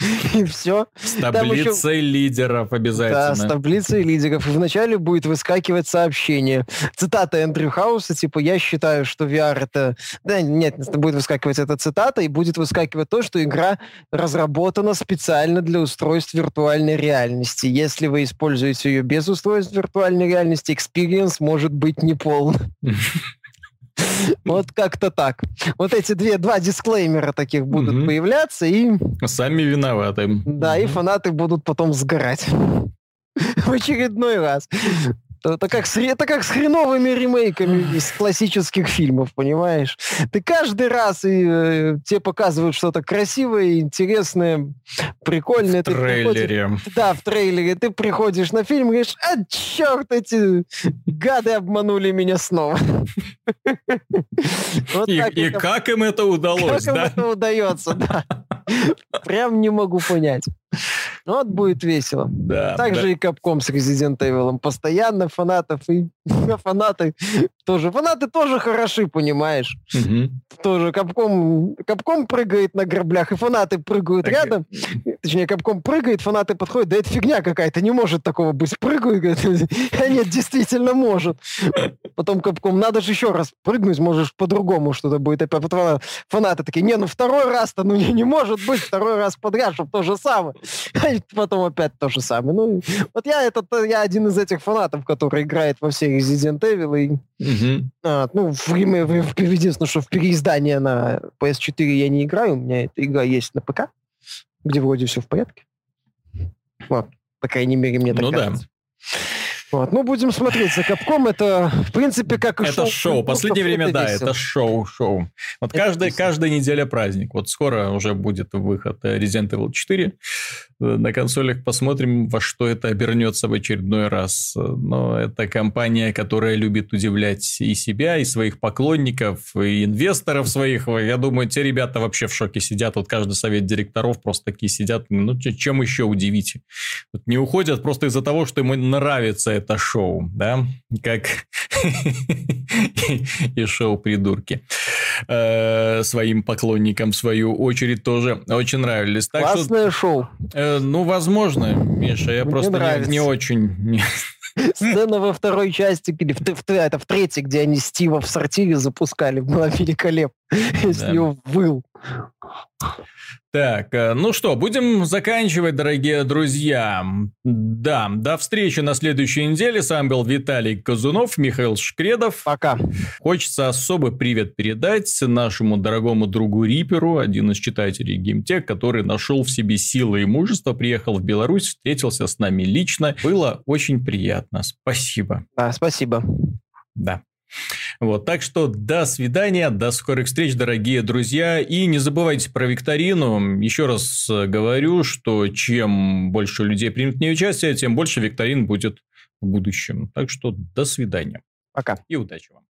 И все. С таблицей еще... лидеров обязательно. Да, с таблицей лидеров. И вначале будет выскакивать сообщение. Цитата Эндрю Хауса, типа, я считаю, что VR это... Да, нет, будет выскакивать эта цитата, и будет выскакивать то, что игра разработана специально для устройств виртуальной реальности. Если вы используете ее без устройств виртуальной реальности, experience может быть неполным. Вот как-то так. Вот эти две, два дисклеймера таких будут угу. появляться, и... Сами виноваты. Да, угу. и фанаты будут потом сгорать. В очередной раз. Это как, с, это как с хреновыми ремейками из классических фильмов, понимаешь? Ты каждый раз и, э, тебе показывают что-то красивое, интересное, прикольное. В ты трейлере. Приходишь, да, в трейлере. Ты приходишь на фильм и говоришь, а черт, эти гады обманули меня снова. И как им это удалось, да? Как им это удается, да. Прям не могу понять. Ну, вот будет весело. Да, так да. же и Капком с Resident Evil. Постоянно фанатов и фанаты тоже. Фанаты тоже хороши, понимаешь? Угу. Тоже Капком, Капком прыгает на граблях, и фанаты прыгают так, рядом. Точнее, Капком прыгает, фанаты подходят. Да это фигня какая-то, не может такого быть. А нет, действительно может. Потом Капком, надо же еще раз прыгнуть, можешь по-другому что-то будет. Потом фанаты такие, не, ну второй раз-то, ну не, не может быть, второй раз подряд, чтобы то же самое. потом опять то же самое. Ну, вот я, этот, я один из этих фанатов, который играет во все Resident Evil. И, угу. а, ну, в, в, в, единственное, что в переиздание на PS4 я не играю. У меня эта игра есть на ПК, где вроде все в порядке. Вот, по крайней мере, мне так ну, кажется. Да. Вот. Ну, будем смотреть за Капком. Это, в принципе, как и это шоу. Это шоу. Последнее время, да, это шоу, шоу. Вот каждая, каждая неделя праздник. Вот скоро уже будет выход Resident Evil 4 на консолях. Посмотрим, во что это обернется в очередной раз. Но это компания, которая любит удивлять и себя, и своих поклонников, и инвесторов своих. Я думаю, те ребята вообще в шоке сидят. Вот каждый совет директоров просто такие сидят. Ну, чем еще удивить? Вот не уходят просто из-за того, что ему нравится это шоу, да, как и шоу «Придурки». Э, своим поклонникам, в свою очередь, тоже очень нравились. Так Классное шоу. Э, ну, возможно, Миша, я просто не очень... Сцена во второй части, или в, в, это в третьей, где они Стива в сортире запускали, была великолепна. С него выл. Так, э, ну что, будем заканчивать, дорогие друзья. Да, до встречи на следующей неделе. С вами был Виталий Казунов, Михаил Шкредов. Пока. Хочется особый привет передать нашему дорогому другу Риперу, один из читателей Геймтек, который нашел в себе силы и мужество, приехал в Беларусь, встретился с нами лично. Было очень приятно. Спасибо. Да, спасибо. Да. Вот, так что до свидания, до скорых встреч, дорогие друзья. И не забывайте про викторину. Еще раз говорю, что чем больше людей примет в ней участие, тем больше викторин будет в будущем. Так что до свидания. Пока. И удачи вам.